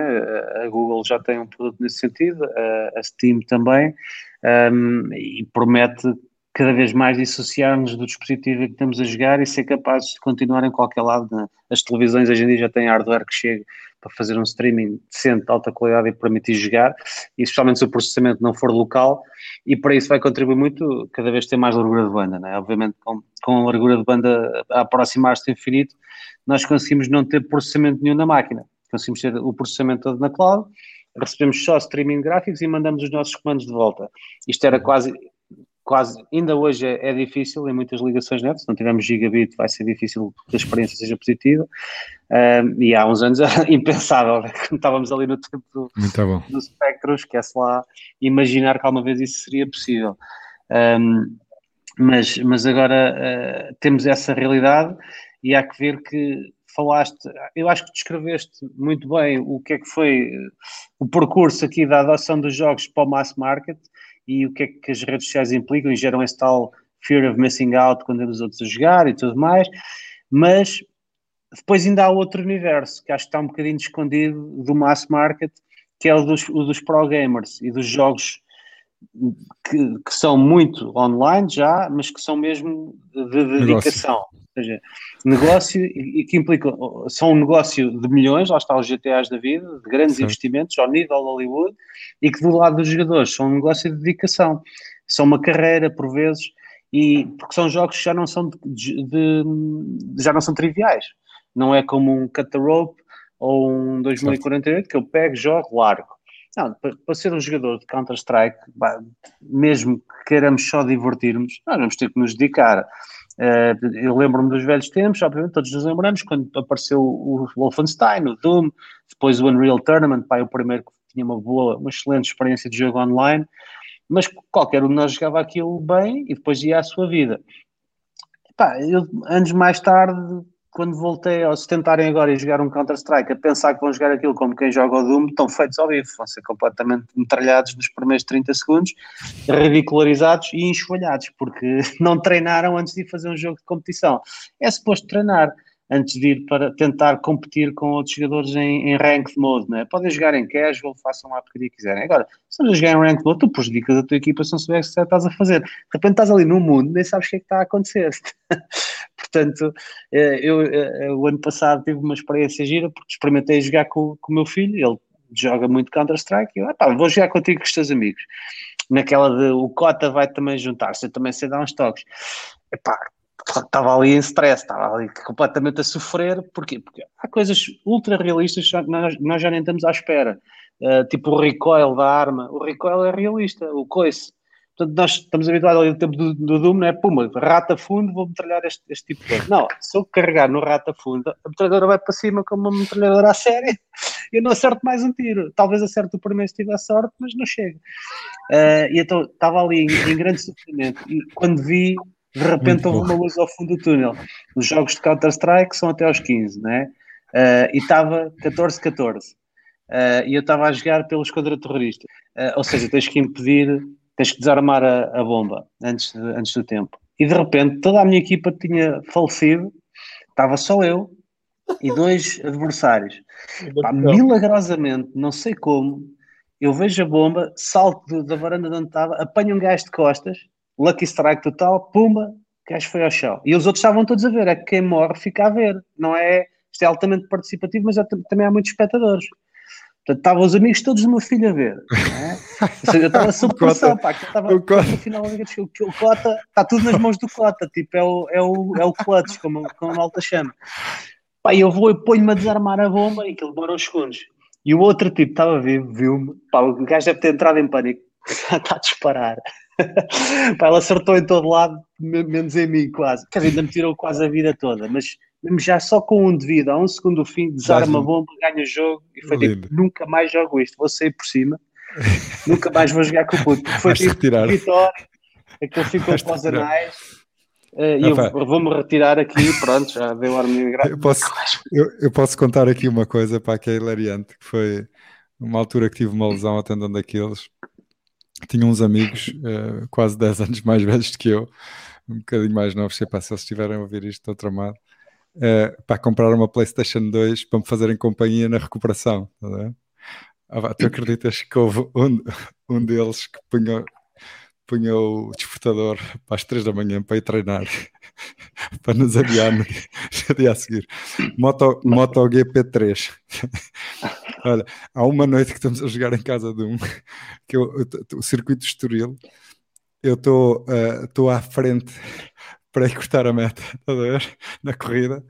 Speaker 3: a Google já tem um produto nesse sentido, a, a Steam também, um, e promete cada vez mais dissociar-nos do dispositivo que estamos a jogar e ser capazes de continuar em qualquer lado. Né? As televisões hoje em dia já têm hardware que chega para fazer um streaming decente, de alta qualidade e permitir jogar, e especialmente se o processamento não for local, e para isso vai contribuir muito cada vez ter mais largura de banda, né? obviamente com, com a largura de banda a aproximar-se do infinito, nós conseguimos não ter processamento nenhum na máquina, conseguimos ter o processamento todo na cloud, recebemos só streaming gráficos e mandamos os nossos comandos de volta. Isto era quase quase, ainda hoje é, é, difícil em muitas ligações net, se não tivermos gigabit vai ser difícil que a experiência seja positiva, um, e há uns anos era impensável, né? estávamos ali no tempo do, do espectro, esquece lá imaginar que alguma vez isso seria possível. Um, mas, mas agora uh, temos essa realidade e há que ver que falaste, eu acho que descreveste muito bem o que é que foi o percurso aqui da adoção dos jogos para o mass market, e o que é que as redes sociais implicam? E geram esse tal fear of missing out quando vemos outros a jogar e tudo mais, mas depois ainda há outro universo que acho que está um bocadinho escondido do mass market, que é o dos, o dos pro gamers e dos jogos que, que, são muito online já, mas que são mesmo de, de dedicação seja, negócio e, que implica, são um negócio de milhões, lá está os GTAs da vida, de grandes Sim. investimentos ao nível Hollywood, e que do lado dos jogadores são um negócio de dedicação, são uma carreira por vezes, e porque são jogos que já não são de, de, já não são triviais. Não é como um Cut the Rope ou um 2048 que eu pego, jogo, largo. Não, para, ser um jogador de Counter-Strike, mesmo que queiramos só divertirmos, nós vamos ter que nos dedicar Uh, eu lembro-me dos velhos tempos, obviamente todos nos lembramos, quando apareceu o Wolfenstein, o Doom, depois o Unreal Tournament, pá, o primeiro que tinha uma boa, uma excelente experiência de jogo online, mas qualquer um de nós jogava aquilo bem e depois ia à sua vida. Pá, eu, anos mais tarde, quando voltei, ou se tentarem agora jogar um Counter-Strike, a pensar que vão jogar aquilo como quem joga o Doom, estão feitos ao vivo, vão ser completamente metralhados nos primeiros 30 segundos, ridicularizados e enxovalhados, porque não treinaram antes de fazer um jogo de competição. É suposto treinar antes de ir para tentar competir com outros jogadores em, em ranked mode, não é? Podem jogar em casual, façam lá porque quiserem. Agora, se a jogar em ranked mode, tu prejudicas a tua equipa se não souberes o que estás a fazer. De repente estás ali no mundo, nem sabes o que é que está a acontecer. Portanto, eh, eu, eh, o ano passado tive uma experiência gira porque experimentei jogar com, com o meu filho, ele joga muito Counter-Strike, e eu, ah, vou jogar contigo com os teus amigos. Naquela de o Cota vai também juntar-se, eu também sei dar uns toques. Epá, estava ali em stress, estava ali completamente a sofrer, porquê? Porque há coisas ultra realistas que nós, nós já nem estamos à espera. Uh, tipo o recoil da arma, o recoil é realista, o coice. Portanto, nós estamos habituados ali no tempo do, do Doom, não é? Puma, rata fundo, vou metralhar este, este tipo de coisa. Não, se eu carregar no rata fundo, a metralhadora vai para cima como uma metralhadora a série, eu não acerto mais um tiro. Talvez acerte o primeiro se tiver sorte, mas não chega. Uh, e então estava ali em, em grande sofrimento. E quando vi, De repente houve uma luz ao fundo do túnel. Os jogos de Counter-Strike são até aos 15, né? Uh, e estava 14-14. Uh, e eu estava a jogar pelo esquadrão terrorista. Uh, ou seja, tens que impedir, tens que desarmar a, a bomba antes, de, antes do tempo. E de repente toda a minha equipa tinha falecido, estava só eu e dois adversários. Pá, milagrosamente, não sei como, eu vejo a bomba, salto da varanda de onde estava, apanho um gajo de costas, lucky strike total, pumba, o gajo foi ao chão. E os outros estavam todos a ver, é que quem morre fica a ver, não é? Isto é altamente participativo, mas é, também há muitos espectadores. Portanto, estavam os amigos todos do meu filho a ver. É? Ou seja, eu estava sob pressão, pá, que estava no final o Cota está tudo nas mãos do Cota, tipo, é o, é o, é o clutch, como, como a malta chama. Pá, eu vou e ponho-me a desarmar a bomba e aquilo demora uns segundos. E o outro tipo estava vivo, viu-me, pá, o gajo deve ter entrado em pânico, está a disparar. pá, ela acertou em todo lado, menos em mim, quase. Quer dizer, ainda me tirou quase a vida toda, mas mesmo já só com um devido, a um segundo do fim, desarma a bomba, ganha o jogo e foi Lindo. tipo, nunca mais jogo isto, vou sair por cima, nunca mais vou jogar com o puto. Foi tipo, vitória, aquele ficou para os anais. Uh, e eu vou-me retirar aqui, pronto, já deu ar
Speaker 1: eu posso, eu, eu, posso contar aqui uma coisa para que é hilariante, que foi uma altura que tive uma lesão atendendo daqueles. Tinha uns amigos, uh, quase 10 anos mais velhos do que eu, um bocadinho mais novos, sei pá, se eles estiverem a ouvir isto, estou tramado uh, para comprar uma PlayStation 2 para me fazerem companhia na recuperação. Tá ah, tu acreditas que houve um, um deles que punha, punha o despertador para as 3 da manhã para ir treinar, para nos adiar no dia a seguir. Moto, Moto GP3. Olha, há uma noite que estamos a jogar em casa de um, que eu, o circuito Estoril, eu estou uh, à frente para ir cortar a meta, a ver? Na corrida,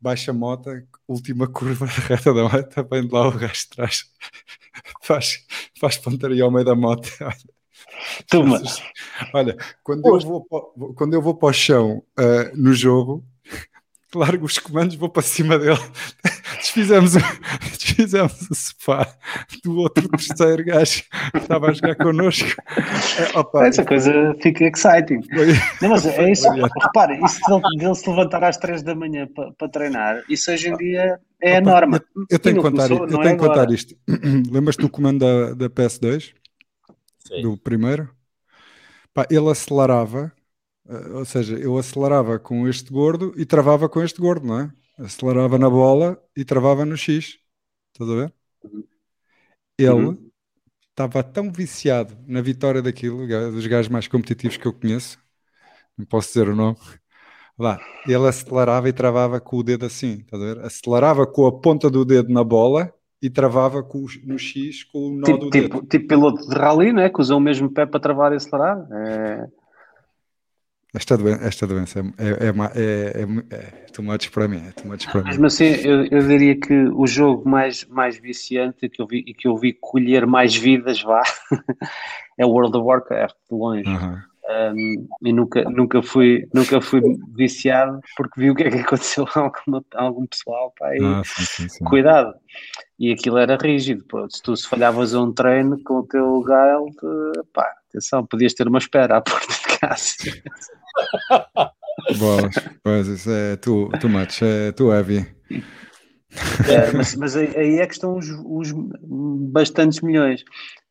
Speaker 1: baixa a moto, última curva, reta da meta, vem de lá o gajo de trás, faz, faz pontaria ao meio da moto. Toma. Olha, quando eu, vou, quando eu vou para o chão uh, no jogo, largo os comandos, vou para cima dele. Desfizemos, desfizemos o sofá do outro terceiro gajo que estava a jogar connosco.
Speaker 3: É, opa, Essa coisa fica exciting. Foi, Não, mas é isso, repare, isso dele se levantar às 3 da manhã para, para treinar, isso hoje em dia é opa, a norma.
Speaker 1: Eu, eu tenho que contar, começou, eu tenho é contar isto. Lembras-te do comando da, da PS2? Sim. Do primeiro? Pá, ele acelerava ou seja, eu acelerava com este gordo e travava com este gordo, não é? Acelerava na bola e travava no X. Estás a ver? Ele uhum. estava tão viciado na vitória daquilo, dos gajos mais competitivos que eu conheço, não posso dizer o nome. Lá, ele acelerava e travava com o dedo assim, estás a ver? Acelerava com a ponta do dedo na bola e travava com, no X com o nó
Speaker 3: tipo,
Speaker 1: do
Speaker 3: dedo. Tipo, tipo piloto de rally, né? Que usa o mesmo pé para travar e acelerar. É...
Speaker 1: Esta doença, esta doença é, é, é, é, é too much para mim, é much para.
Speaker 3: Mas assim, eu, eu diria que o jogo mais, mais viciante que eu vi, e que eu vi colher mais vidas, vá, é o World of Warcraft, de longe. Uhum. Um, e nunca, nunca, fui, nunca fui viciado porque vi o que é que aconteceu a algum, a algum pessoal, pá, e ah, sim, sim, sim. cuidado. E aquilo era rígido, pô. se tu se falhavas a um treino com o teu Gael, pá, atenção, podias ter uma espera à porta de casa.
Speaker 1: Boas, pois isso é too, too much, é too heavy.
Speaker 3: É, mas, mas, aí é que estão os, os bastantes milhões,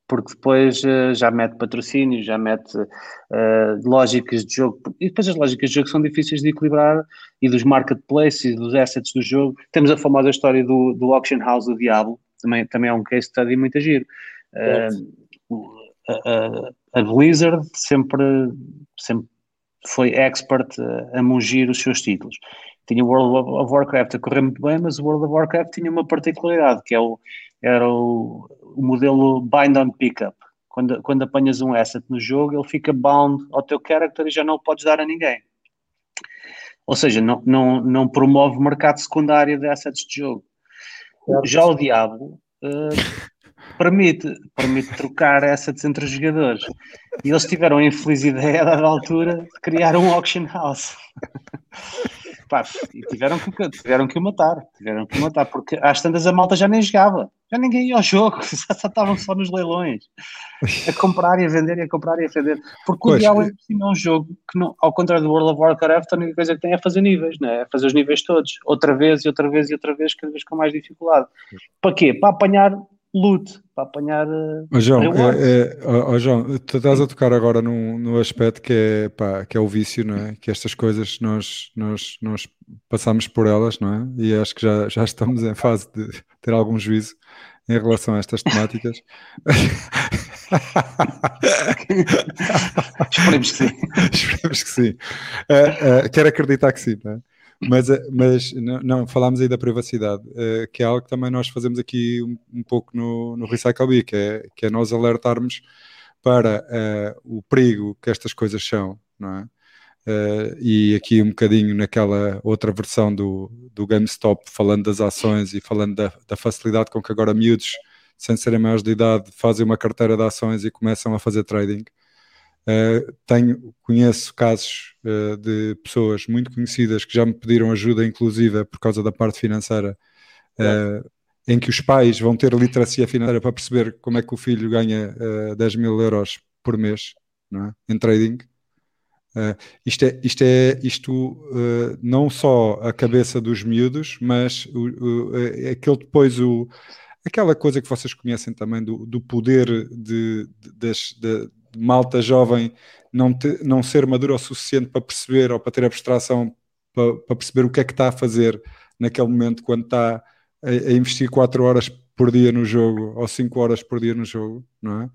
Speaker 3: porque depois uh, já mete patrocínio, já mete uh, lógicas de jogo, e depois as lógicas de jogo são difíceis de equilibrar, e dos marketplaces e dos assets do jogo. Temos a famosa história do, do Auction House do Diablo, também, também é um case study muito giro. Uh, a, a Blizzard sempre, sempre foi expert a, a mungir os seus títulos. Tinha o World of Warcraft a correr muito bem, mas o World of Warcraft tinha uma particularidade, que é o, era o, o modelo Bind on Pickup. Quando, quando apanhas um asset no jogo, ele fica bound ao teu character e já não o podes dar a ninguém. Ou seja, não, não, não promove mercado secundário de assets de jogo. Já o Diablo uh, permite, permite trocar assets entre os jogadores. E eles tiveram a infeliz ideia, a dada altura, de criar um auction house. Pá, e tiveram que, tiveram que o matar, tiveram que o matar, porque às tantas a malta já nem jogava. Já ninguém ia ao jogo, já, já estavam só nos leilões. A comprar e a vender, e a comprar e a vender. Porque pois, o Diablo é, é um jogo que, não, ao contrário do World of Warcraft, a única coisa que tem é fazer níveis, né? é fazer os níveis todos. Outra vez e outra vez e outra vez, cada vez com mais dificuldade. Para quê? Para apanhar loot, para apanhar.
Speaker 1: Oh, João, é, é, oh, João, tu estás a tocar agora num, num aspecto que é, pá, que é o vício, não é? Que estas coisas nós, nós, nós passamos por elas, não é? E acho que já, já estamos em fase de ter algum juízo em relação a estas temáticas.
Speaker 3: Esperemos que sim.
Speaker 1: Esperemos que sim. Uh, uh, quero acreditar que sim, não é? Mas, eh, mas não, não, falámos aí da privacidade, uh, que é algo que também nós fazemos aqui um, um pouco no, no Recycle Bee, que é, que é nós alertarmos para uh, o perigo que estas coisas são, não é? Uh, e aqui um bocadinho naquela outra versão do, do GameStop, falando das ações e falando da, da facilidade com que agora miúdos, sem serem maiores de idade, fazem uma carteira de ações e começam a fazer trading. Uh, tenho, conheço casos uh, de pessoas muito conhecidas que já me pediram ajuda, inclusive por causa da parte financeira, uh, em que os pais vão ter literacia financeira para perceber como é que o filho ganha uh, 10 mil euros por mês não é? em trading. isto é, isto, é, isto não só a cabeça dos miúdos, mas o, o, aquele depois o, aquela coisa que vocês conhecem também do, do poder de, de, das, de, malta jovem não, te, não ser madura o suficiente para perceber ou para ter abstração para, para, perceber o que é que está a fazer naquele momento quando está a, a, investir 4 horas por dia no jogo ou 5 horas por dia no jogo, não é?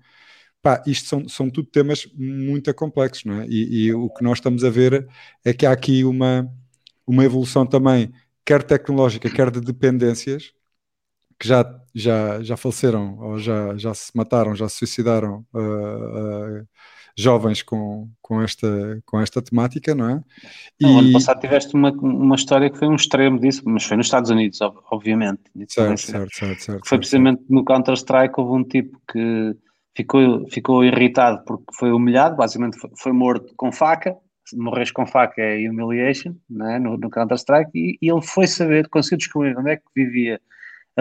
Speaker 1: Pá, isto são, são tudo temas muito complexos, não é? E, e, o que nós estamos a ver é que há aqui uma, uma evolução também, quer tecnológica, quer de dependências, que já, já, já faleceram ou já, já se mataram, já se suicidaram uh, uh, jovens com, com, esta, com esta temática, não é?
Speaker 3: E... No ano passado tiveste uma, uma história que foi um extremo disso, mas foi nos Estados Unidos, obviamente.
Speaker 1: Certo, certo, certo, certo,
Speaker 3: Foi precisamente no Counter-Strike houve um tipo que ficou, ficou irritado porque foi humilhado, basicamente foi, foi morto com faca, morres com faca é humiliation, é? no, no Counter-Strike, e, e, ele foi saber, conseguiu descobrir onde é que vivia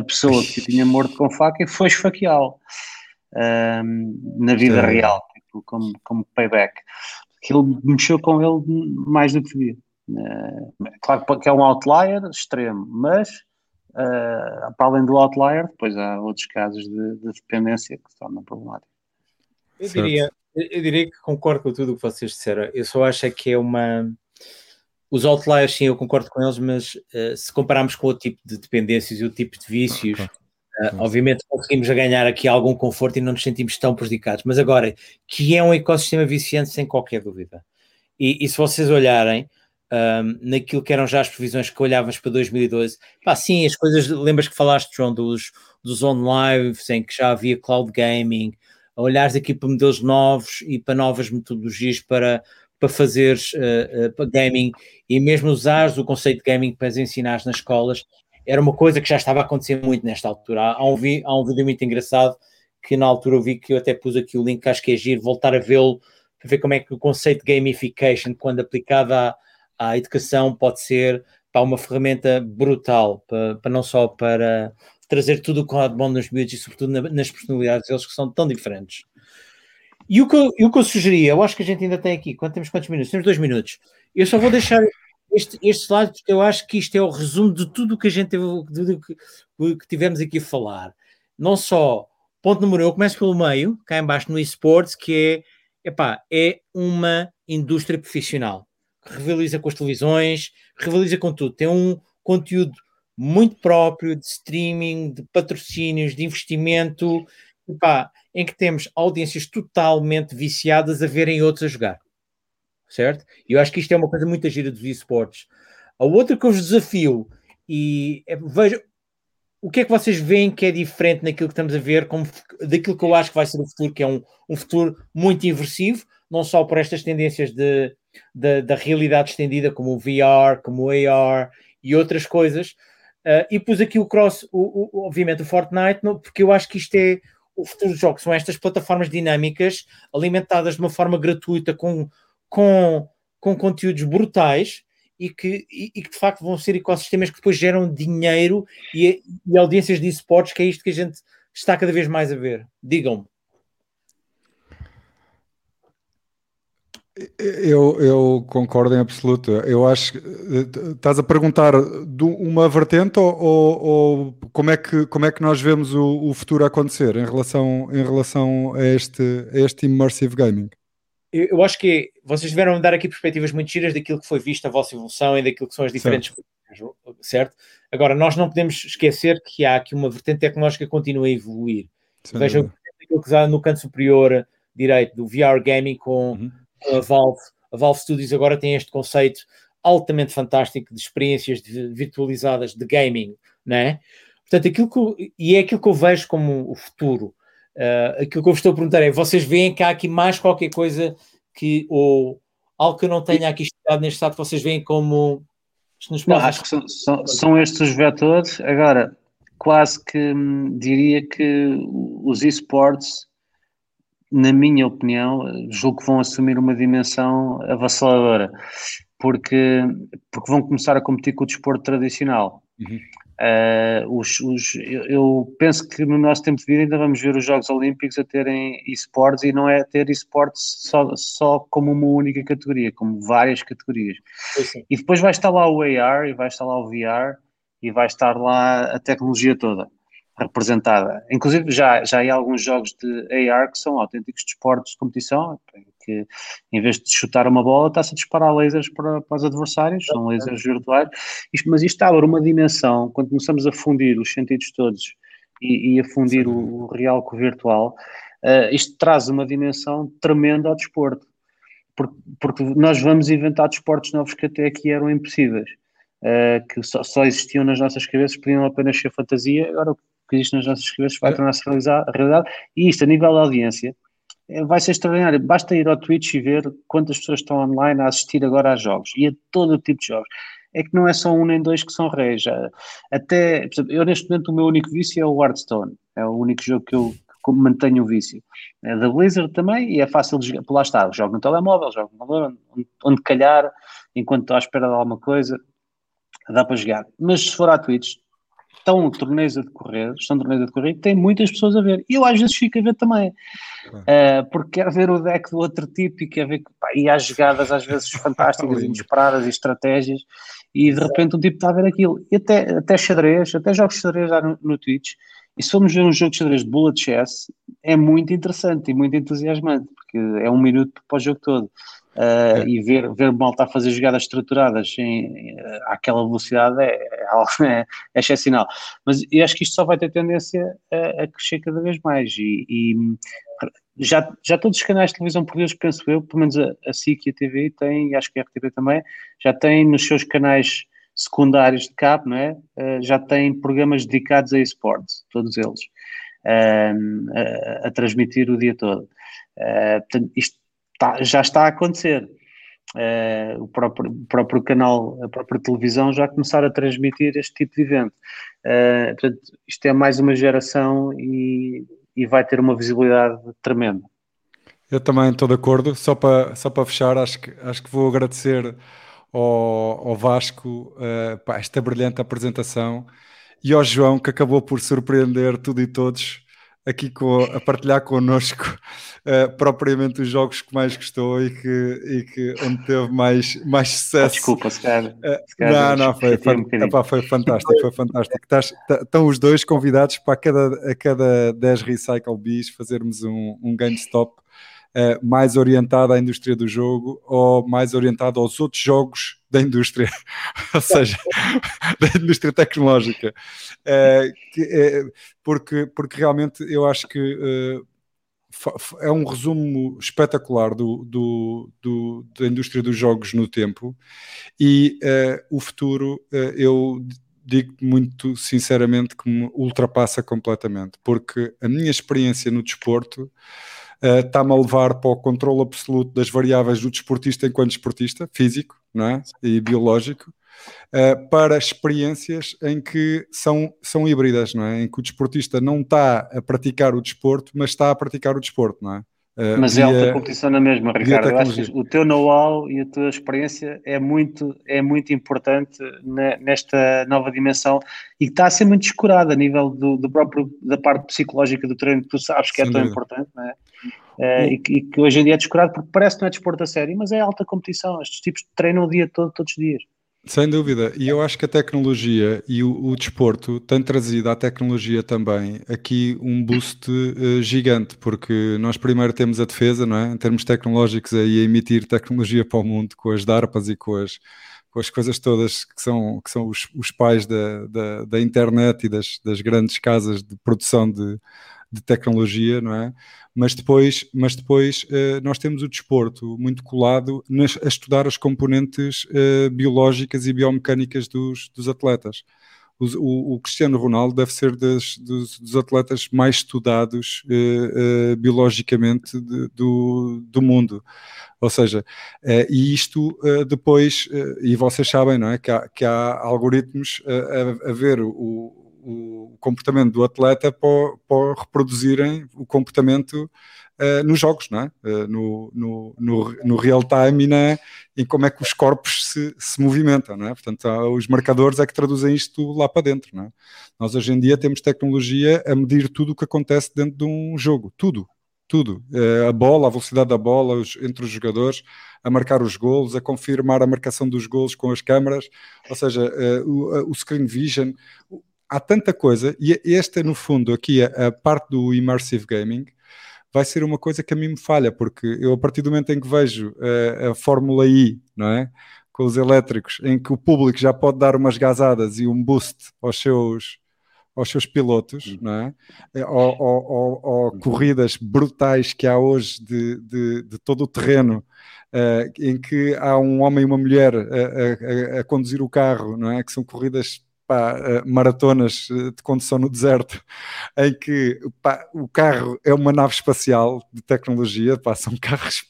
Speaker 3: a pessoa que tinha morto com faca e foi esfaqueá-lo um, na vida Sim. real, tipo, como, como payback. Aquilo mexeu com ele mais do que devia. Uh, claro que é um outlier extremo, mas uh, para além do outlier, depois há outros casos de, de dependência que se tornam problemáticos.
Speaker 2: Eu diria, eu diria que concordo com tudo o que vocês disseram. Eu só acho é que é uma os outliers, sim, eu concordo com eles, mas uh, se compararmos com o tipo de dependências e o tipo de vícios, uh, obviamente conseguimos ganhar aqui algum conforto e não nos sentimos tão prejudicados. Mas agora, que é um ecossistema viciante, sem qualquer dúvida. E, e se vocês olharem um, naquilo que eram já as previsões que olhávamos para 2012, pá, sim, as coisas, lembras que falaste, João, dos, dos on-lives, em que já havia cloud gaming, olhares aqui para modelos novos e para novas metodologias para para fazeres uh, uh, gaming e mesmo usares o conceito de gaming para ensinar nas escolas, era uma coisa que já estava a acontecer muito nesta altura. Há um, vi, há um vídeo muito engraçado que na altura eu vi que eu até pus aqui o link, acho que é giro, voltar a vê-lo para ver como é que o conceito de gamification, quando aplicado à, à educação, pode ser para uma ferramenta brutal, para, para não só para trazer tudo o que há de bom nos miúdos e sobretudo na, nas personalidades deles que são tão diferentes. E o que, eu, o que eu sugeria, eu acho que a gente ainda tem aqui, quanto temos quantos minutos? Temos dois minutos. Eu só vou deixar este, este slide porque eu acho que isto é o resumo de tudo o que a gente teve, de, que, que tivemos aqui a falar. Não só, ponto número um, eu começo pelo meio, cá embaixo no esportes, que é, epá, é uma indústria profissional que rivaliza com as televisões, rivaliza com tudo. Tem um conteúdo muito próprio de streaming, de patrocínios, de investimento. Epá, em que temos audiências totalmente viciadas a verem outros a jogar. Certo? E eu acho que isto é uma coisa muito gira dos esportes. A outra que eu vos desafio, e é, veja o que é que vocês veem que é diferente naquilo que estamos a ver, como, daquilo que eu acho que vai ser o futuro, que é um, um futuro muito inversivo, não só por estas tendências de, de, da realidade estendida, como o VR, como o AR e outras coisas. Uh, e pus aqui o cross, o, o, obviamente o Fortnite, porque eu acho que isto é o futuro dos jogos são estas plataformas dinâmicas alimentadas de uma forma gratuita com, com, com conteúdos brutais e que, e, e, que de facto vão ser ecossistemas que depois geram dinheiro e, e audiências de esportes, que é isto que a gente está cada vez mais a ver. Digam-me.
Speaker 1: Eu, eu, concordo em absoluto. Eu acho que estás a perguntar de uma vertente ou, ou, ou, como, é que, como é que nós vemos o, o, futuro acontecer em relação, em relação a, este, a este immersive gaming?
Speaker 2: Eu, eu acho que vocês tiveram dar aqui perspectivas muito giras daquilo que foi visto a vossa evolução e daquilo que são as diferentes certo. certo? Agora, nós não podemos esquecer que há aqui uma vertente tecnológica que continua a evoluir. Vejam aquilo que está no canto superior direito do VR Gaming com. Uhum a Valve. A Valve Studios agora tem este conceito altamente fantástico de experiências de, virtualizadas de gaming, não é? Portanto, aquilo que eu, e é aquilo que eu vejo como o futuro. Uh, aquilo que eu vos estou a perguntar é: vocês veem que há aqui mais qualquer coisa que, ou algo que eu não tenha aqui estudado neste estado, vocês veem como.
Speaker 3: Não, acho que são, são, são, estes os vetores. Agora, quase que hum, diria que os esportes na minha opinião, julgo que vão assumir uma dimensão avassaladora, porque, porque vão começar a competir com o desporto tradicional. Uhum. Uh, os, os, eu, penso que no nosso tempo de vida ainda vamos ver os Jogos Olímpicos a terem esportes e não é ter esportes só, só como uma única categoria, como várias categorias. E depois vai estar lá o AR e vai estar lá o VR e vai estar lá a tecnologia toda representada. Inclusive, já, já há alguns jogos de AR que são autênticos desportos de competição, que em vez de chutar uma bola, está-se a disparar lasers para, para os adversários, são lasers virtuais. Isto, mas isto abre uma dimensão, quando começamos a fundir os sentidos todos e, e a fundir o, o, real com o virtual, uh, isto traz uma dimensão tremenda ao desporto. Porque, porque nós vamos inventar desportos novos que até aqui eram impossíveis. Uh, que só, só, existiam nas nossas cabeças, podiam apenas ser fantasia. Agora, que existe nas nossas cabeças vai tornar-se realidade. E isto, a nível da audiência, é, vai ser extraordinário. Basta ir ao Twitch e ver quantas pessoas estão online a assistir agora a jogos e a todo o tipo de jogos. É que não é só um nem dois que são reis. Até, eu neste momento o meu único vício é o Hearthstone. É o único jogo que eu mantenho o vício. É da Blizzard também e é fácil de jogar. Lá está, jogo no telemóvel, jogo no computador, onde, onde calhar, enquanto estou à espera de alguma coisa, dá para jogar. Mas se for à Twitch, estão torneios a decorrer, estão torneios a decorrer, tem muitas pessoas a ver. E eu às vezes fico a ver também, uh, porque quero ver o deck do outro tipo e quero ver pá, e há jogadas às vezes fantásticas, inesperadas e estratégias, e de repente um tipo está a ver aquilo. E até, até xadrez, até jogos de xadrez já no, no Twitch. E se formos ver um jogo de xadrez de bullet chess, é muito interessante e muito entusiasmante, porque é um minuto para o jogo todo. Uh, e ver, ver malta a fazer jogadas estruturadas em, uh, àquela velocidade é, é, é, excepcional. Mas eu acho que isto só vai ter tendência a, a crescer cada vez mais. E, e, já, já todos os canais de televisão portugueses, penso eu, pelo menos a, a SIC e a TV têm, e acho que a RTV também, já têm nos seus canais secundários de cabo, não é? Uh, já têm programas dedicados a esportes, todos eles, a, a, transmitir o dia todo. portanto, isto tá, já está a acontecer. Uh, o, próprio, o próprio canal, a própria televisão já começar a transmitir este tipo de evento. Uh, portanto, isto é mais uma geração e, e vai ter uma visibilidade tremenda.
Speaker 1: Eu também estou de acordo. Só para, só para fechar, acho que, acho que vou agradecer ao, ao Vasco uh, esta brilhante apresentação e ao João que acabou por surpreender tudo e todos aqui com, a partilhar connosco uh, propriamente os jogos que mais gostou e que, e que onde teve mais, mais sucesso. Oh,
Speaker 3: desculpa, se calhar.
Speaker 1: Uh, não, não, foi, foi, epá, foi fantástico, foi fantástico. estão os dois convidados para a cada, a cada 10 Recycle Bees fazermos um, um GameStop uh, mais orientado à indústria do jogo ou mais orientado aos outros jogos da indústria, ou seja, da indústria tecnológica. Uh, que, uh, porque, porque realmente eu acho que é um resumo espetacular do, do, do, da indústria dos jogos no tempo e o futuro eu digo muito sinceramente que me ultrapassa completamente, porque a minha experiência no desporto uh, está-me a levar para o controle absoluto das variáveis do desportista enquanto desportista, físico não é? e biológico, uh, para experiências em que são, são híbridas, não é? em que o desportista não está a praticar o desporto, mas está a praticar o desporto, não é?
Speaker 3: Uh, Mas é alta competição na mesma, Ricardo. Eu acho que o teu know-how e a tua experiência é muito, é muito importante nesta nova dimensão e está a ser muito descurada a nível do, do próprio, da parte psicológica do treino, que tu sabes que é Sem tão dúvida. importante, não é? Uh, e, que, e, que, hoje em dia é descurado porque parece que não é desporto a sério, mas é alta competição. Estes tipos treinam o dia todo, todos os dias.
Speaker 1: Sem dúvida, e eu acho que a tecnologia e o, o desporto têm trazido à tecnologia também aqui um boost uh, gigante, porque nós primeiro temos a defesa, não é? Em termos tecnológicos, aí a emitir tecnologia para o mundo com as DARPAs e com as, com as coisas todas que são, que são os, os pais da, da, da, internet e das, das grandes casas de produção de, de tecnologia, não é? Mas depois, mas depois uh, nós temos o desporto muito colado nas, a estudar as componentes uh, biológicas e biomecânicas dos, dos atletas. O, o, Cristiano Ronaldo deve ser das, dos, dos, atletas mais estudados uh, biologicamente de, do, do mundo. Ou seja, e isto depois, e vocês sabem, não é? Que há, que há algoritmos a, a ver o, o comportamento do atleta para, para reproduzirem o comportamento uh, nos jogos, não é? Uh, no, no, no, no, real time e na, em como é que os corpos se, se movimentam, não é? Portanto, os marcadores é que traduzem isto lá para dentro, não é? Nós hoje em dia temos tecnologia a medir tudo o que acontece dentro de um jogo, tudo, tudo. Uh, a bola, a velocidade da bola os, entre os jogadores, a marcar os golos, a confirmar a marcação dos golos com as câmaras, ou seja, o, o screen vision, há tanta coisa, e esta, no fundo, aqui, a, a, parte do immersive gaming, vai ser uma coisa que a mim me falha, porque eu, a partir do momento em que vejo a, a Fórmula I, não é? Com os elétricos, em que o público já pode dar umas gazadas e um boost aos seus, aos seus pilotos, uhum. não é? ou, ou, ou, ou corridas brutais que há hoje de, de, de todo o terreno, uh, em que há um homem e uma mulher a, a, a conduzir o carro, não é? Que são corridas pá, eh, maratonas eh, de condução no deserto, em que pá, o carro é uma nave espacial de tecnologia, pá, são carros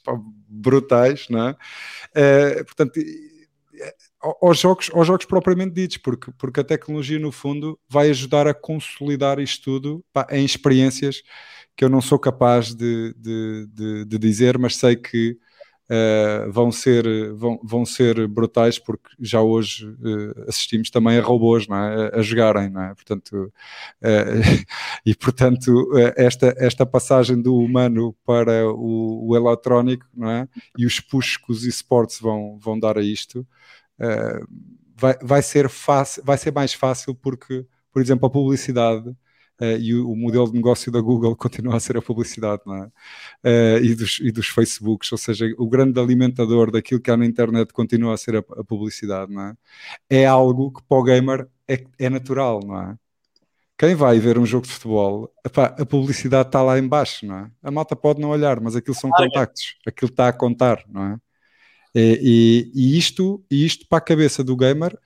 Speaker 1: brutais, não é? é portanto, aos jogos, aos jogos propriamente ditos, porque, porque a tecnologia, no fundo, vai ajudar a consolidar isto tudo pá, em experiências que eu não sou capaz de, de, de, de dizer, mas sei que uh, vão, ser, vão, vão ser brutais porque já hoje uh, assistimos também a robôs não é? a, a jogarem, não é? Portanto, uh, e portanto esta, esta passagem do humano para o, o eletrónico não é? e os push que os esportes vão, vão dar a isto vai, vai, ser fácil, vai ser mais fácil porque, por exemplo, a publicidade e o, o, modelo de negócio da Google continua a ser a publicidade, não é? Uh, e, dos, e dos Facebooks, ou seja, o grande alimentador daquilo que há na internet continua a ser a, a publicidade, não é? É algo que para o gamer é, é natural, não é? Quem vai ver um jogo de futebol, epá, a publicidade está lá embaixo, não é? A malta pode não olhar, mas aquilo são contactos, aquilo está a contar, não é? E, e, e, isto, e isto para a cabeça do gamer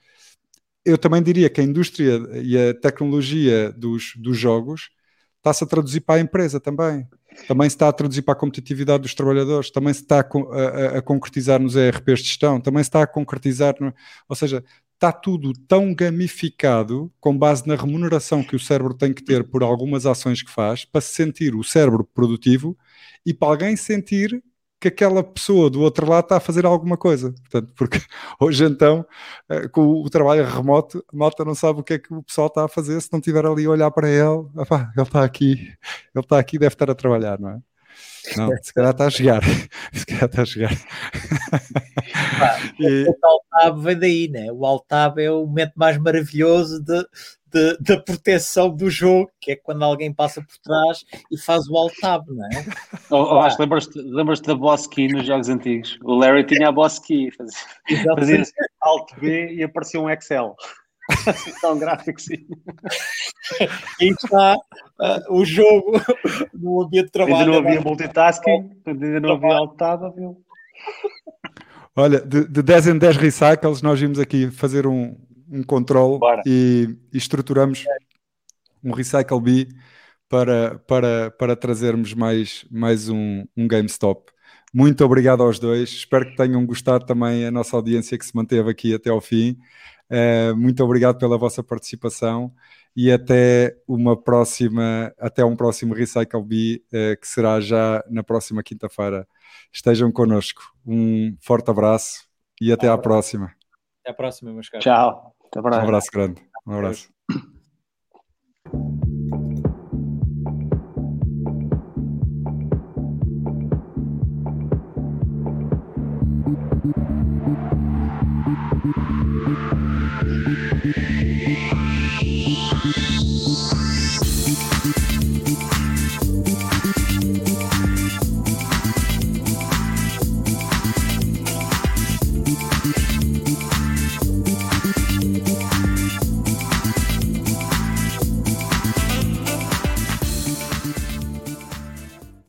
Speaker 1: eu também diria que a indústria e a tecnologia dos, dos jogos está-se a traduzir para a empresa também. Também se está a traduzir para a competitividade dos trabalhadores, também se está a, a, a concretizar nos ERPs de gestão, também se está a concretizar, no, ou seja, está tudo tão gamificado com base na remuneração que o cérebro tem que ter por algumas ações que faz para se sentir o cérebro produtivo e para alguém sentir que aquela pessoa do outro lado está a fazer alguma coisa. Portanto, porque hoje então, eh, com o trabalho remoto, a malta não sabe o que é que o pessoal está a fazer se não estiver ali a olhar para ele. Epá, ele está aqui, ele está aqui, deve estar a trabalhar, não é? Não, se calhar está a chegar. Se calhar está a chegar.
Speaker 2: e... O Altab vem daí, né? O Altab é o momento mais maravilhoso de, de, da proteção do jogo, que é quando alguém passa por trás e faz o alt-tab, não é?
Speaker 3: Oh, oh, acho, lembras-te, lembras-te da boss key nos jogos antigos? O Larry tinha a boss key, fazia, fazia alt-B e aparecia um Excel. Tão gráfico, sim.
Speaker 2: E está uh, o jogo no ambiente de trabalho.
Speaker 3: Ainda não havia multitasking, ainda não havia alt-tab, viu?
Speaker 1: Olha, de, de 10 em 10 recycles, nós vimos aqui fazer um, um controle e, e, estruturamos um Recycle B para, para, para trazermos mais, mais um, um GameStop. Muito obrigado aos dois. Espero que tenham gostado também a nossa audiência que se manteve aqui até ao fim. Uh, muito obrigado pela vossa participação e até uma próxima, até um próximo Recycle Bee, uh, que será já na próxima quinta-feira. Estejam connosco. Um forte abraço e até à próxima.
Speaker 2: Até à próxima, meus caros.
Speaker 3: Tchau. Até.
Speaker 1: Um abraço grande. Um abraço.